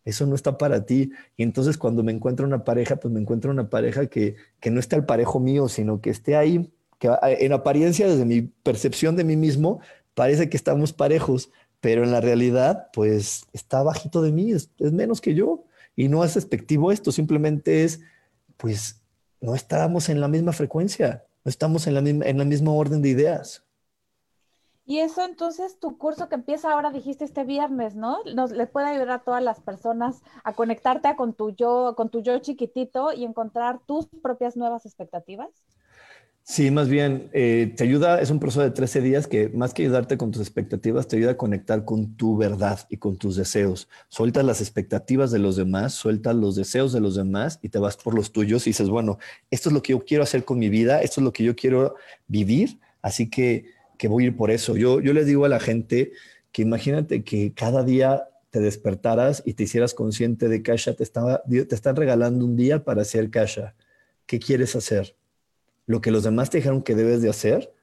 Eso no está para ti. Y entonces cuando me encuentro una pareja, pues me encuentro una pareja que, que no esté al parejo mío, sino que esté ahí, que en apariencia, desde mi percepción de mí mismo, parece que estamos parejos, pero en la realidad, pues está bajito de mí, es, es menos que yo. Y no es despectivo esto, simplemente es, pues no estábamos en la misma frecuencia estamos en la, misma, en la misma orden de ideas.
Y eso entonces tu curso que empieza ahora, dijiste este viernes, ¿no? Nos le puede ayudar a todas las personas a conectarte con tu yo, con tu yo chiquitito y encontrar tus propias nuevas expectativas.
Sí, más bien, eh, te ayuda, es un proceso de 13 días que más que ayudarte con tus expectativas, te ayuda a conectar con tu verdad y con tus deseos. Sueltas las expectativas de los demás, sueltas los deseos de los demás y te vas por los tuyos y dices, bueno, esto es lo que yo quiero hacer con mi vida, esto es lo que yo quiero vivir, así que, que voy a ir por eso. Yo, yo le digo a la gente que imagínate que cada día te despertaras y te hicieras consciente de que te, estaba, te están regalando un día para hacer Kasha. ¿Qué quieres hacer? Lo que los demás te dijeron que debes de hacer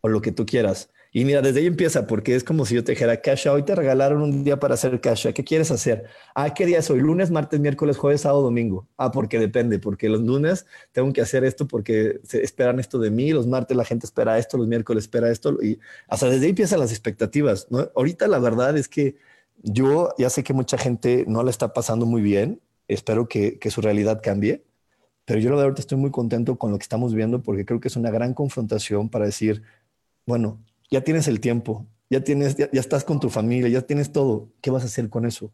o lo que tú quieras. Y mira, desde ahí empieza, porque es como si yo te dijera, Kasha, hoy te regalaron un día para hacer Kasha, ¿qué quieres hacer? Ah, ¿qué día es hoy? Lunes, martes, miércoles, jueves, sábado, domingo. Ah, porque depende, porque los lunes tengo que hacer esto porque se esperan esto de mí, los martes la gente espera esto, los miércoles espera esto, y hasta desde ahí empiezan las expectativas, ¿no? Ahorita la verdad es que yo ya sé que mucha gente no la está pasando muy bien, espero que, que su realidad cambie, pero yo la verdad estoy muy contento con lo que estamos viendo porque creo que es una gran confrontación para decir, bueno, ya tienes el tiempo, ya tienes, ya, estás con tu familia, ya tienes todo. ¿Qué vas a hacer con eso?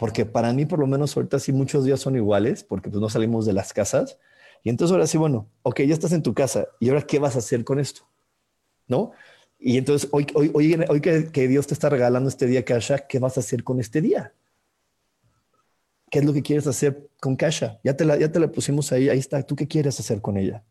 porque para mí por lo menos ahorita sí muchos días son iguales, porque pues no salimos de las casas. Y entonces ahora sí, bueno, ok, ya estás en tu casa, ¿y ahora qué vas a hacer con esto? ¿No? Y entonces hoy, hoy, hoy, hoy que, que, Dios te está regalando este día, Kasha, ¿qué vas a hacer con este día? ¿Qué es lo que quieres hacer con Kasha? Ya te la, ya te la pusimos ahí, ahí está. ¿Tú qué quieres hacer con ella?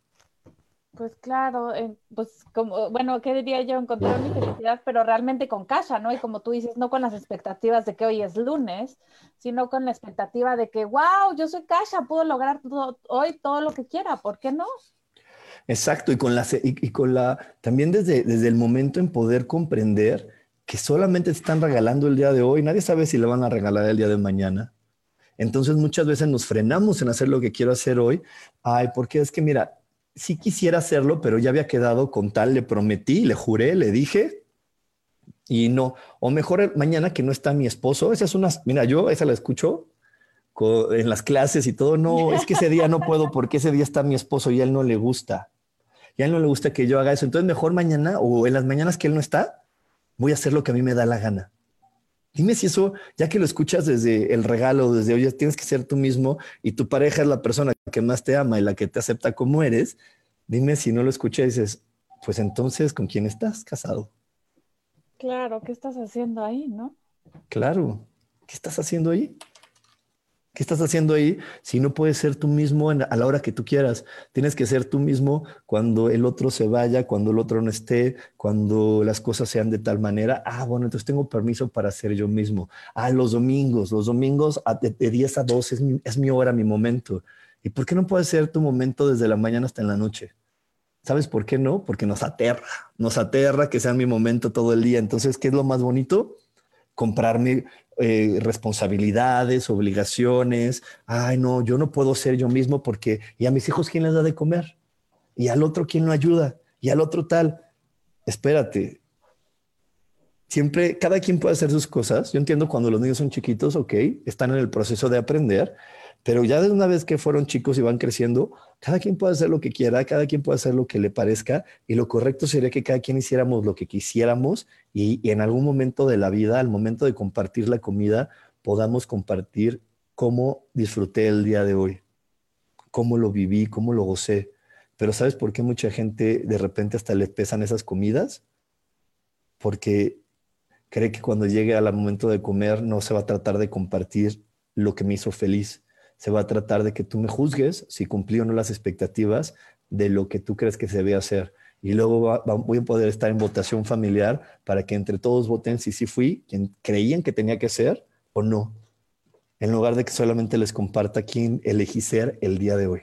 Pues claro, pues como, bueno, ¿qué diría yo? Encontrar mi felicidad, pero realmente con casa, ¿no? Y como tú dices, no con las expectativas de que hoy es lunes, sino con la expectativa de que, wow, yo soy Kasha, puedo lograr hoy todo lo que quiera, ¿por qué no?
Exacto, y con la, y, con la también desde, desde el momento en poder comprender que solamente te están regalando el día de hoy, nadie sabe si le van a regalar el día de mañana. Entonces muchas veces nos frenamos en hacer lo que quiero hacer hoy. Ay, porque es que mira, sí quisiera hacerlo, pero ya había quedado con tal, le prometí, le juré, le dije, y no. O mejor mañana que no está mi esposo, esa es una, mira, yo esa la escucho en las clases y todo, no, es que ese día no puedo porque ese día está mi esposo y a él no le gusta. Y a él no le gusta que yo haga eso. Entonces mejor mañana o en las mañanas que él no está, voy a hacer lo que a mí me da la gana. Dime si eso, ya que lo escuchas desde el regalo, desde hoy, tienes que ser tú mismo y tu pareja es la persona que más te ama y la que te acepta como eres, dime si no lo escuchas y dices, pues entonces, ¿con quién estás casado?
Claro, ¿qué estás haciendo ahí, no?
Claro, ¿qué estás haciendo ahí? ¿Qué estás haciendo ahí si no puedes ser tú mismo a la hora que tú quieras? Tienes que ser tú mismo cuando el otro se vaya, cuando el otro no esté, cuando las cosas sean de tal manera. Ah, bueno, entonces tengo permiso para ser yo mismo. Ah, los domingos, los domingos de, 10 a 12 es mi, es mi hora, mi momento. ¿Y por qué no puede ser tu momento desde la mañana hasta en la noche? ¿Sabes por qué no? Porque nos aterra, nos aterra que sea mi momento todo el día. Entonces, ¿qué es lo más bonito? Comprarme eh, responsabilidades, obligaciones. Ay, no, yo no puedo ser yo mismo porque, ¿y a mis hijos quién les da de comer? ¿Y al otro quién lo ayuda? ¿Y al otro tal? Espérate. Siempre, cada quien puede hacer sus cosas. Yo entiendo cuando los niños son chiquitos, ok, están en el proceso de aprender, pero ya de una vez que fueron chicos y van creciendo, cada quien puede hacer lo que quiera, cada quien puede hacer lo que le parezca y lo correcto sería que cada quien hiciéramos lo que quisiéramos y, en algún momento de la vida, al momento de compartir la comida, podamos compartir cómo disfruté el día de hoy, cómo lo viví, cómo lo gocé. Pero ¿sabes por qué mucha gente de repente hasta le pesan esas comidas? Porque cree que cuando llegue al momento de comer no se va a tratar de compartir lo que me hizo feliz, se va a tratar de que tú me juzgues si cumplí o no las expectativas de lo que tú crees que se debe hacer. Y luego voy a poder estar en votación familiar para que entre todos voten si sí fui quien creían que tenía que ser o no, en lugar de que solamente les comparta quién elegí ser el día de hoy.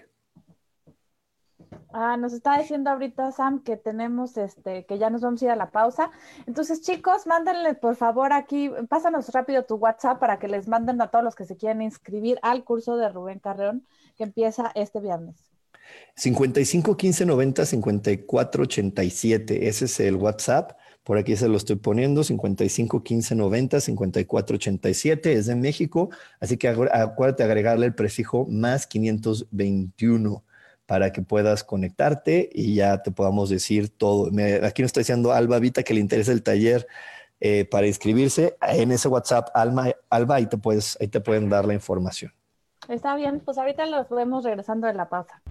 Ah, nos está diciendo ahorita Sam que tenemos este, que ya nos vamos a ir a la pausa. Entonces, chicos, mándenle por favor aquí, pásanos rápido tu WhatsApp para que les manden a todos los que se quieran inscribir al curso de Rubén Carreón que empieza este viernes.
55 15 90 54 87. Ese es el WhatsApp. Por aquí se lo estoy poniendo, 55 15 90 54 87, es de México, así que acuérdate agregarle el prefijo más 521 para que puedas conectarte y ya te podamos decir todo. aquí nos está diciendo Alba Vita que le interesa el taller eh, para inscribirse. En ese WhatsApp, Alma, Alba, ahí te, puedes, ahí te pueden dar la información.
Está bien, pues ahorita los vemos regresando de la pausa.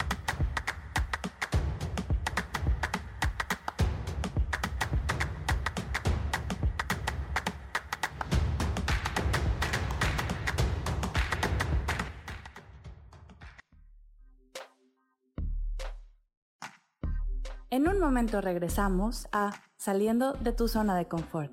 En un momento regresamos a Saliendo de tu zona de confort.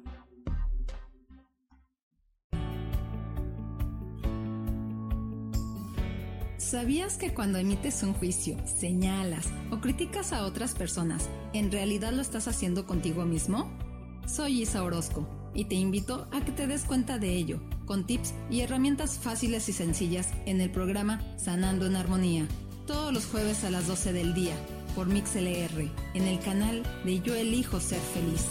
¿Sabías que cuando emites un juicio, señalas o criticas a otras personas, en realidad lo estás haciendo contigo mismo? Soy Isa Orozco y te invito a que te des cuenta de ello, con tips y herramientas fáciles y sencillas en el programa Sanando en Armonía, todos los jueves a las 12 del día por MixLR en el canal de Yo Elijo Ser Feliz.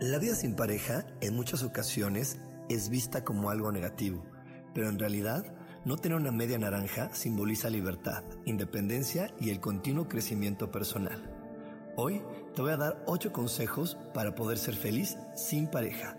La vida sin pareja en muchas ocasiones es vista como algo negativo, pero en realidad no tener una media naranja simboliza libertad, independencia y el continuo crecimiento personal.
Hoy te voy a dar 8 consejos para poder ser feliz sin pareja.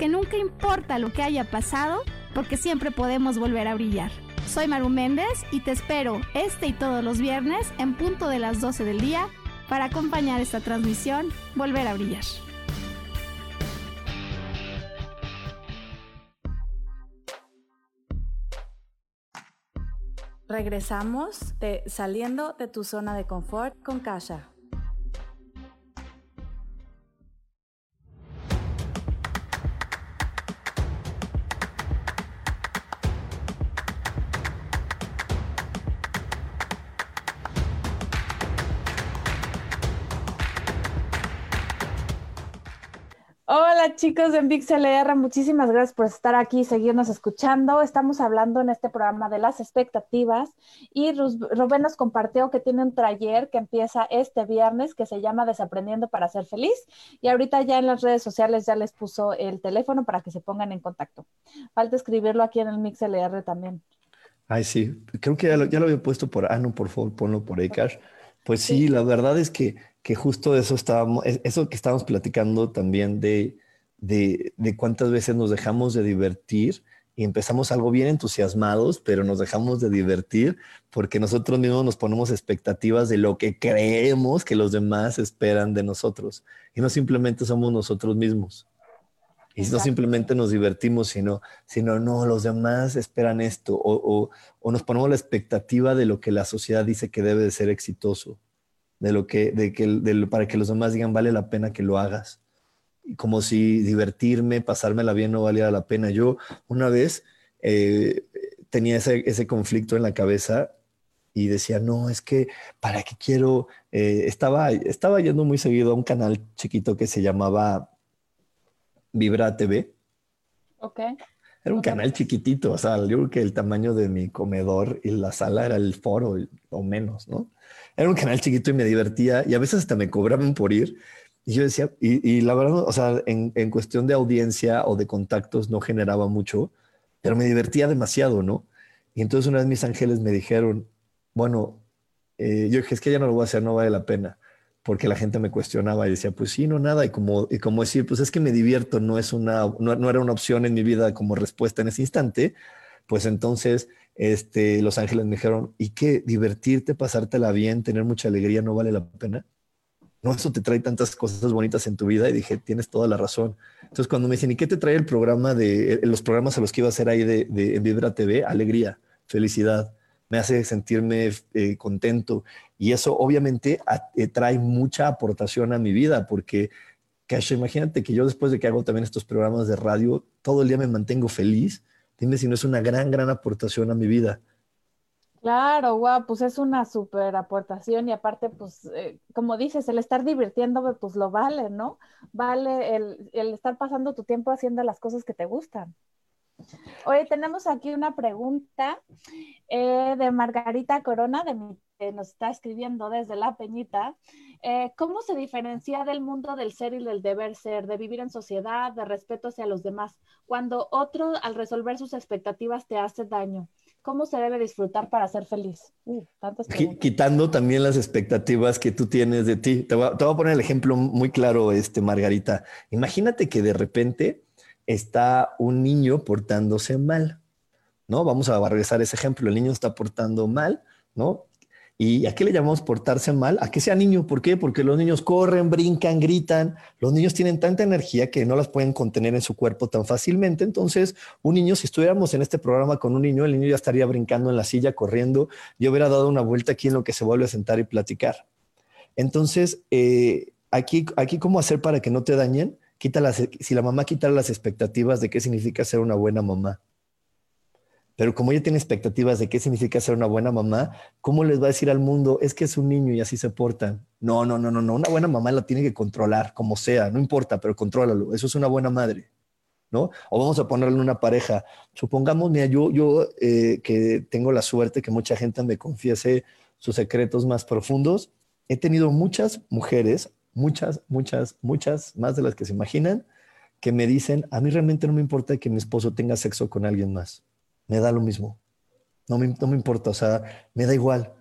que nunca importa lo que haya pasado, porque siempre podemos volver a brillar. Soy Maru Méndez y te espero este y todos los viernes en punto de las 12 del día para acompañar esta transmisión Volver a Brillar.
Regresamos de Saliendo de tu zona de confort con Kasha. Hola chicos de MixLR, muchísimas gracias por estar aquí y seguirnos escuchando. Estamos hablando en este programa de las expectativas y Rubén nos compartió que tiene un taller que empieza este viernes que se llama Desaprendiendo para ser feliz y ahorita ya en las redes sociales ya les puso el teléfono para que se pongan en contacto. Falta escribirlo aquí en el MixLR también.
Ay, sí, creo que ya lo, ya lo había puesto por, ah, no, por favor, ponlo por Ecash. Pues sí, la verdad es que que justo eso estábamos, eso que estábamos platicando también de, de, de, cuántas veces nos dejamos de divertir y empezamos algo bien entusiasmados, pero nos dejamos de divertir porque nosotros mismos nos ponemos expectativas de lo que creemos que los demás esperan de nosotros y no simplemente somos nosotros mismos. Y no simplemente nos divertimos, sino, sino, no, los demás esperan esto, o, o, o nos ponemos la expectativa de lo que la sociedad dice que debe de ser exitoso de lo que, de que, para que los demás digan vale la pena que lo hagas. Como si divertirme, pasármela bien no valiera la pena. Yo una vez eh, tenía ese, ese, conflicto en la cabeza y decía, no, es que para qué quiero, eh, estaba, estaba yendo muy seguido a un canal chiquito que se llamaba Vibra TV.
Ok.
Era un canal chiquitito, o sea, yo creo que el tamaño de mi comedor y la sala era el foro o menos, ¿no? Era un canal chiquito y me divertía y a veces hasta me cobraban por ir. Y yo decía, y, la verdad, o sea, en, en, cuestión de audiencia o de contactos no generaba mucho, pero me divertía demasiado, ¿no? Y entonces una vez mis ángeles me dijeron, bueno, eh, yo dije, es que ya no lo voy a hacer, no vale la pena porque la gente me cuestionaba y decía, pues sí, no, nada. Y como, y como decir, pues es que me divierto, no, es una, no, era una opción en mi vida como respuesta en ese instante, pues entonces este, los ángeles me dijeron, ¿y qué? Divertirte, pasártela bien, tener mucha alegría, ¿no vale la pena? No, eso te trae tantas cosas bonitas en tu vida y dije, tienes toda la razón. Entonces cuando me dicen, ¿y qué te trae el programa de, eh, los programas a los que iba a hacer ahí de, de en Vibra TV? Alegría, felicidad me hace sentirme eh, contento y eso obviamente eh, trae mucha aportación a mi vida porque, Cash, imagínate que yo después de que hago también estos programas de radio, todo el día me mantengo feliz. Dime si no es una gran, gran aportación a mi vida.
Claro, guau, pues es una súper aportación y aparte, pues, eh, como dices, el estar divirtiéndome, pues lo vale, ¿no? Vale el, el estar pasando tu tiempo haciendo las cosas que te gustan. Hoy tenemos aquí una pregunta eh, de Margarita Corona, de que nos está escribiendo desde La Peñita. Eh, ¿Cómo se diferencia del mundo del ser y del deber ser, de vivir en sociedad, de respeto hacia los demás, cuando otro al resolver sus expectativas te hace daño? ¿Cómo se debe disfrutar para ser feliz? Uh,
quitando también las expectativas que tú tienes de ti. Te voy, a, te voy, a, poner el ejemplo muy claro, este, Margarita. Imagínate que de repente está un niño portándose mal, ¿no? Vamos a regresar a ese ejemplo. El niño está portando mal, ¿no? ¿Y a qué le llamamos portarse mal? A que sea niño. ¿Por qué? Porque los niños corren, brincan, gritan. Los niños tienen tanta energía que no las pueden contener en su cuerpo tan fácilmente. Entonces, un niño, si estuviéramos en este programa con un niño, el niño ya estaría brincando en la silla, corriendo. Yo hubiera dado una vuelta aquí en lo que se vuelve a sentar y platicar. Entonces, eh, aquí, aquí, ¿cómo hacer para que no te dañen? Quita las, si la mamá quita las expectativas de qué significa ser una buena mamá pero como ella tiene expectativas de qué significa ser una buena mamá, ¿cómo les va a decir al mundo, es que es un niño y así se portan? No, no, no, no, no. Una buena mamá la tiene que controlar, como sea, no importa, pero contrólalo. Eso es una buena madre. ¿No? O vamos a ponerle una pareja. Supongamos, mira, yo, yo eh, que tengo la suerte que mucha gente me confiese sus secretos más profundos, he tenido muchas mujeres, muchas, muchas, muchas, más de las que se imaginan, que me dicen, a mí realmente no me importa que mi esposo tenga sexo con alguien más me da lo mismo. No me, no me importa, o sea, me da igual.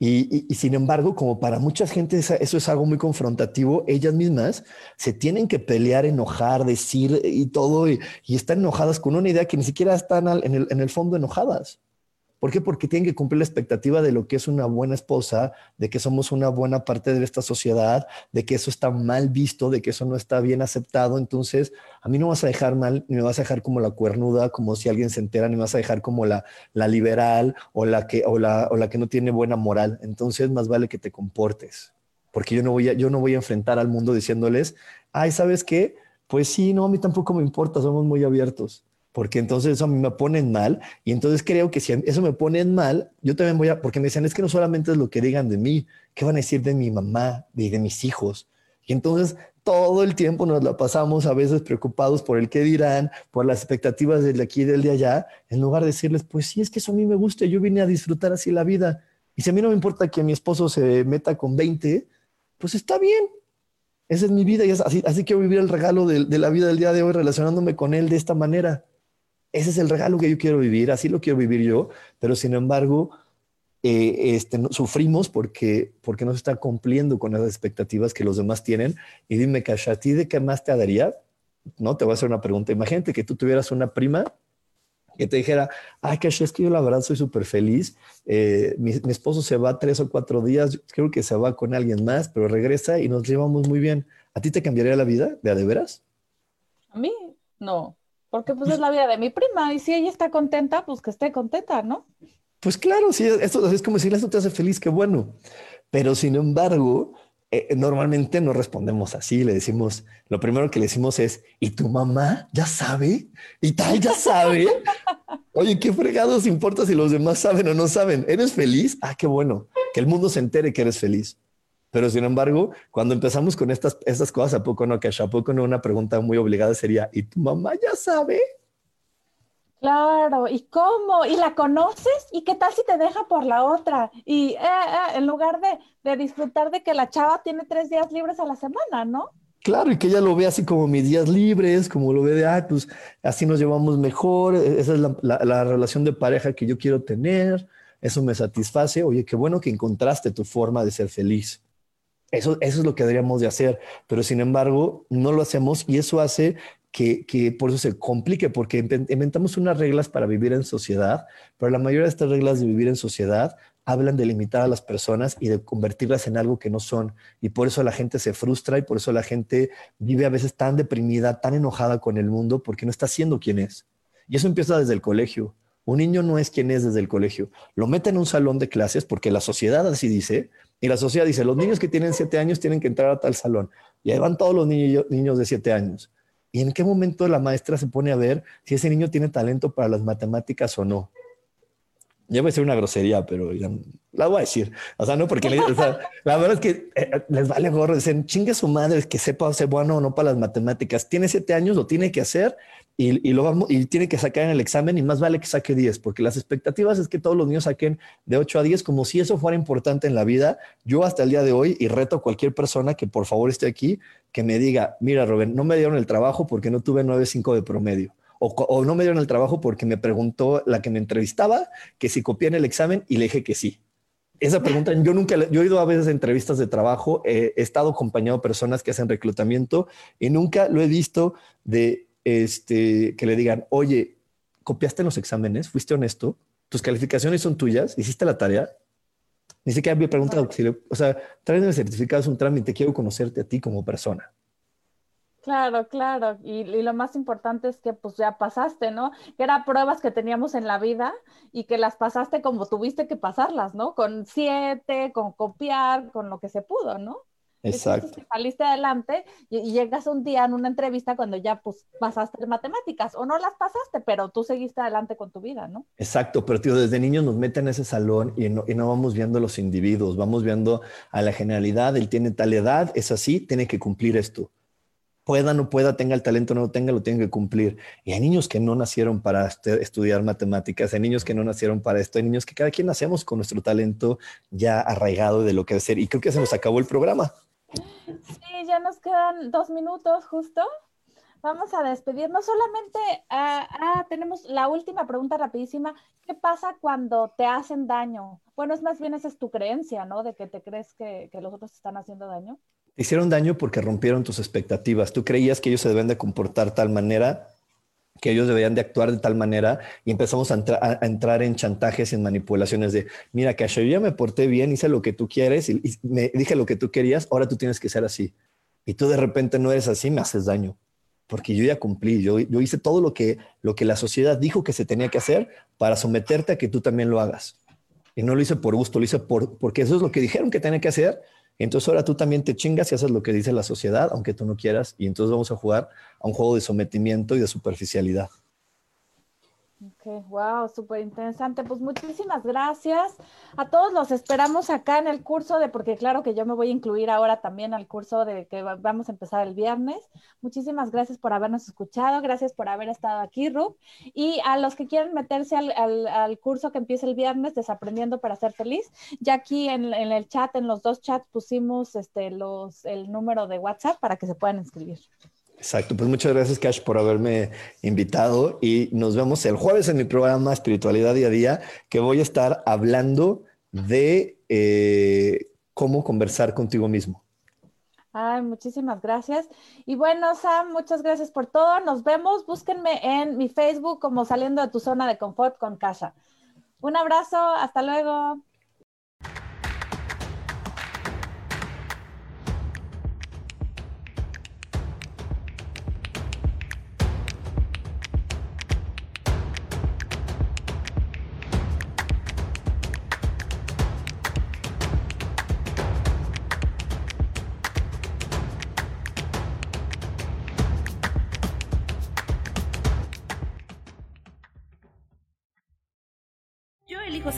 Y, y, sin embargo, como para mucha gente eso es algo muy confrontativo, ellas mismas se tienen que pelear, enojar, decir y todo, y, y están enojadas con una idea que ni siquiera están en el, en el fondo enojadas. ¿Por qué? Porque tienen que cumplir la expectativa de lo que es una buena esposa, de que somos una buena parte de esta sociedad, de que eso está mal visto, de que eso no está bien aceptado. Entonces, a mí no vas a dejar mal, ni me vas a dejar como la cuernuda, como si alguien se entera, ni me vas a dejar como la, la liberal o la, que, o, la, o la que no tiene buena moral. Entonces, más vale que te comportes, porque yo no voy a, yo no voy a enfrentar al mundo diciéndoles, ay, ¿sabes qué? Pues sí, no, a mí tampoco me importa, somos muy abiertos porque entonces eso a mí me ponen mal y entonces creo que si eso me ponen mal, yo también voy a, porque me dicen, es que no solamente es lo que digan de mí, ¿qué van a decir de mi mamá, de, de mis hijos? Y entonces todo el tiempo nos la pasamos a veces preocupados por el qué dirán, por las expectativas del de aquí y del de allá, en lugar de decirles, pues sí, es que eso a mí me gusta, yo vine a disfrutar así la vida. Y si a mí no me importa que mi esposo se meta con 20, pues está bien. Esa es mi vida y así, así quiero vivir el regalo de la vida del día de hoy relacionándome con él de esta manera ese es el regalo que yo quiero vivir, así lo quiero vivir yo, pero sin embargo, eh, este, sufrimos porque, porque no se está cumpliendo con las expectativas que los demás tienen. Y dime, Kasha, ¿a ti de qué más te daría? No, te voy a hacer una pregunta. Imagínate que tú tuvieras una prima que te dijera, ay, Kasha, es que yo la verdad soy súper feliz. Eh, mi, mi, esposo se va tres o cuatro días, creo que se va con alguien más, pero regresa y nos llevamos muy bien. ¿A ti te cambiaría la vida de a de veras?
A mí, no. Porque pues es la vida de mi prima y si ella está contenta, pues que esté contenta, ¿no?
Pues claro, sí, esto es como decirle, esto te hace feliz, qué bueno. Pero sin embargo, eh, normalmente no respondemos así, le decimos, lo primero que le decimos es, ¿y tu mamá ya sabe? ¿Y tal ya sabe? Oye, ¿qué fregados importa si los demás saben o no saben? ¿Eres feliz? Ah, qué bueno, que el mundo se entere que eres feliz. Pero sin embargo, cuando empezamos con estas, estas cosas, ¿a poco no, que ¿A poco no? Una pregunta muy obligada sería, ¿y tu mamá ya sabe?
Claro, ¿y cómo? ¿Y la conoces? ¿Y qué tal si te deja por la otra? Y eh, eh, en lugar de, de, disfrutar de que la chava tiene tres días libres a la semana, ¿no?
Claro, y que ella lo ve así como mis días libres, como lo ve de, ah, pues así nos llevamos mejor, e-, esa es la, la, la relación de pareja que yo quiero tener, eso me satisface, oye, qué bueno que encontraste tu forma de ser feliz. Eso, eso es lo que deberíamos de hacer, pero sin embargo no lo hacemos y eso hace que, que, por eso se complique, porque inventamos unas reglas para vivir en sociedad, pero la mayoría de estas reglas de vivir en sociedad hablan de limitar a las personas y de convertirlas en algo que no son. Y por eso la gente se frustra y por eso la gente vive a veces tan deprimida, tan enojada con el mundo, porque no está siendo quien es. Y eso empieza desde el colegio. Un niño no es quien es desde el colegio. Lo mete en un salón de clases porque la sociedad así dice, y la sociedad dice, los niños que tienen siete años tienen que entrar a tal salón. Y ahí van todos los niños, niños de siete años. ¿Y en qué momento la maestra se pone a ver si ese niño tiene talento para las matemáticas o no? Ya voy a decir una grosería, pero ya, la voy a decir. O sea, no, porque o sea, la verdad es que eh, les vale gorro. Dicen, chingue su madre que sepa ser bueno o no para las matemáticas. Tiene siete años, lo tiene que hacer y, lo vamos, y tiene que sacar en el examen y más vale que saque 10, porque las expectativas es que todos los niños saquen de 8 a 10 como si eso fuera importante en la vida. Yo hasta el día de hoy, y reto a cualquier persona que por favor esté aquí, que me diga, mira, Rubén, no me dieron el trabajo porque no tuve 9.5 de promedio. O, no me dieron el trabajo porque me preguntó la que me entrevistaba que si copié en el examen y le dije que sí. Esa pregunta, yo nunca, yo he ido a veces a entrevistas de trabajo, he estado acompañado de personas que hacen reclutamiento y nunca lo he visto de este, que le digan, oye, ¿copiaste en los exámenes? ¿Fuiste honesto? ¿Tus calificaciones son tuyas? ¿Hiciste la tarea? Ni siquiera me preguntado, o sea, tráeme el certificado, es un trámite, quiero conocerte a ti como persona.
Claro, claro. Y, y, lo más importante es que pues ya pasaste, ¿no? Que eran pruebas que teníamos en la vida y que las pasaste como tuviste que pasarlas, ¿no? Con siete, con copiar, con lo que se pudo, ¿no?
Exacto.
saliste adelante y, llegas un día en una entrevista cuando ya pues pasaste matemáticas o no las pasaste, pero tú seguiste adelante con tu vida, ¿no?
Exacto, pero tío, desde niños nos meten en ese salón y no, y no vamos viendo a los individuos, vamos viendo a la generalidad, él tiene tal edad, es así, tiene que cumplir esto. Pueda, no pueda, tenga el talento, no lo tenga, lo tiene que cumplir. Y hay niños que no nacieron para este, estudiar matemáticas, hay niños que no nacieron para esto, hay niños que cada quien nacemos con nuestro talento ya arraigado de lo que hacer. Y creo que se nos acabó el programa.
Sí, ya nos quedan dos minutos justo. Vamos a despedirnos. Solamente ah, ah, tenemos la última pregunta rapidísima. ¿Qué pasa cuando te hacen daño? Bueno, es más bien esa es tu creencia, ¿no? De que te crees que, que los otros están haciendo daño.
Te hicieron daño porque rompieron tus expectativas. Tú creías que ellos se deben de comportar tal manera que ellos deberían de actuar de tal manera y empezamos a, entrar en chantajes en manipulaciones de, mira, que yo ya me porté bien, hice lo que tú quieres y, me dije lo que tú querías, ahora tú tienes que ser así. Y tú de repente no eres así, me haces daño, porque yo ya cumplí, yo, yo hice todo lo que, lo que la sociedad dijo que se tenía que hacer para someterte a que tú también lo hagas. Y no lo hice por gusto, lo hice por, porque eso es lo que dijeron que tenía que hacer entonces ahora tú también te chingas y haces lo que dice la sociedad, aunque tú no quieras, y entonces vamos a jugar a un juego de sometimiento y de superficialidad.
Ok, wow, súper interesante. Pues muchísimas gracias. A todos los esperamos acá en el curso de, porque claro que yo me voy a incluir ahora también al curso de que vamos a empezar el viernes. Muchísimas gracias por habernos escuchado, gracias por haber estado aquí, Rub. Y a los que quieren meterse al, curso que empieza el viernes, Desaprendiendo para ser feliz, ya aquí en, en, el chat, en los dos chats pusimos este, los, el número de WhatsApp para que se puedan inscribir.
Exacto, pues muchas gracias Cash por haberme invitado y nos vemos el jueves en mi programa Espiritualidad Día a Día, que voy a estar hablando de eh, cómo conversar contigo mismo.
Ay, muchísimas gracias. Y bueno, Sam, muchas gracias por todo. Nos vemos. Búsquenme en mi Facebook como saliendo de tu zona de confort con Casa. Un abrazo, hasta luego.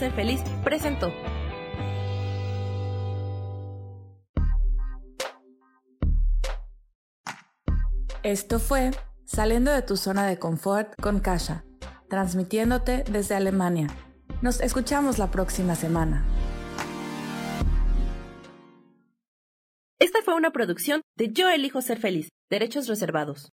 Ser feliz presentó. Esto fue Saliendo de tu zona de confort con Kasha, transmitiéndote desde Alemania. Nos escuchamos la próxima semana. Esta fue una producción de Yo elijo ser feliz, derechos reservados.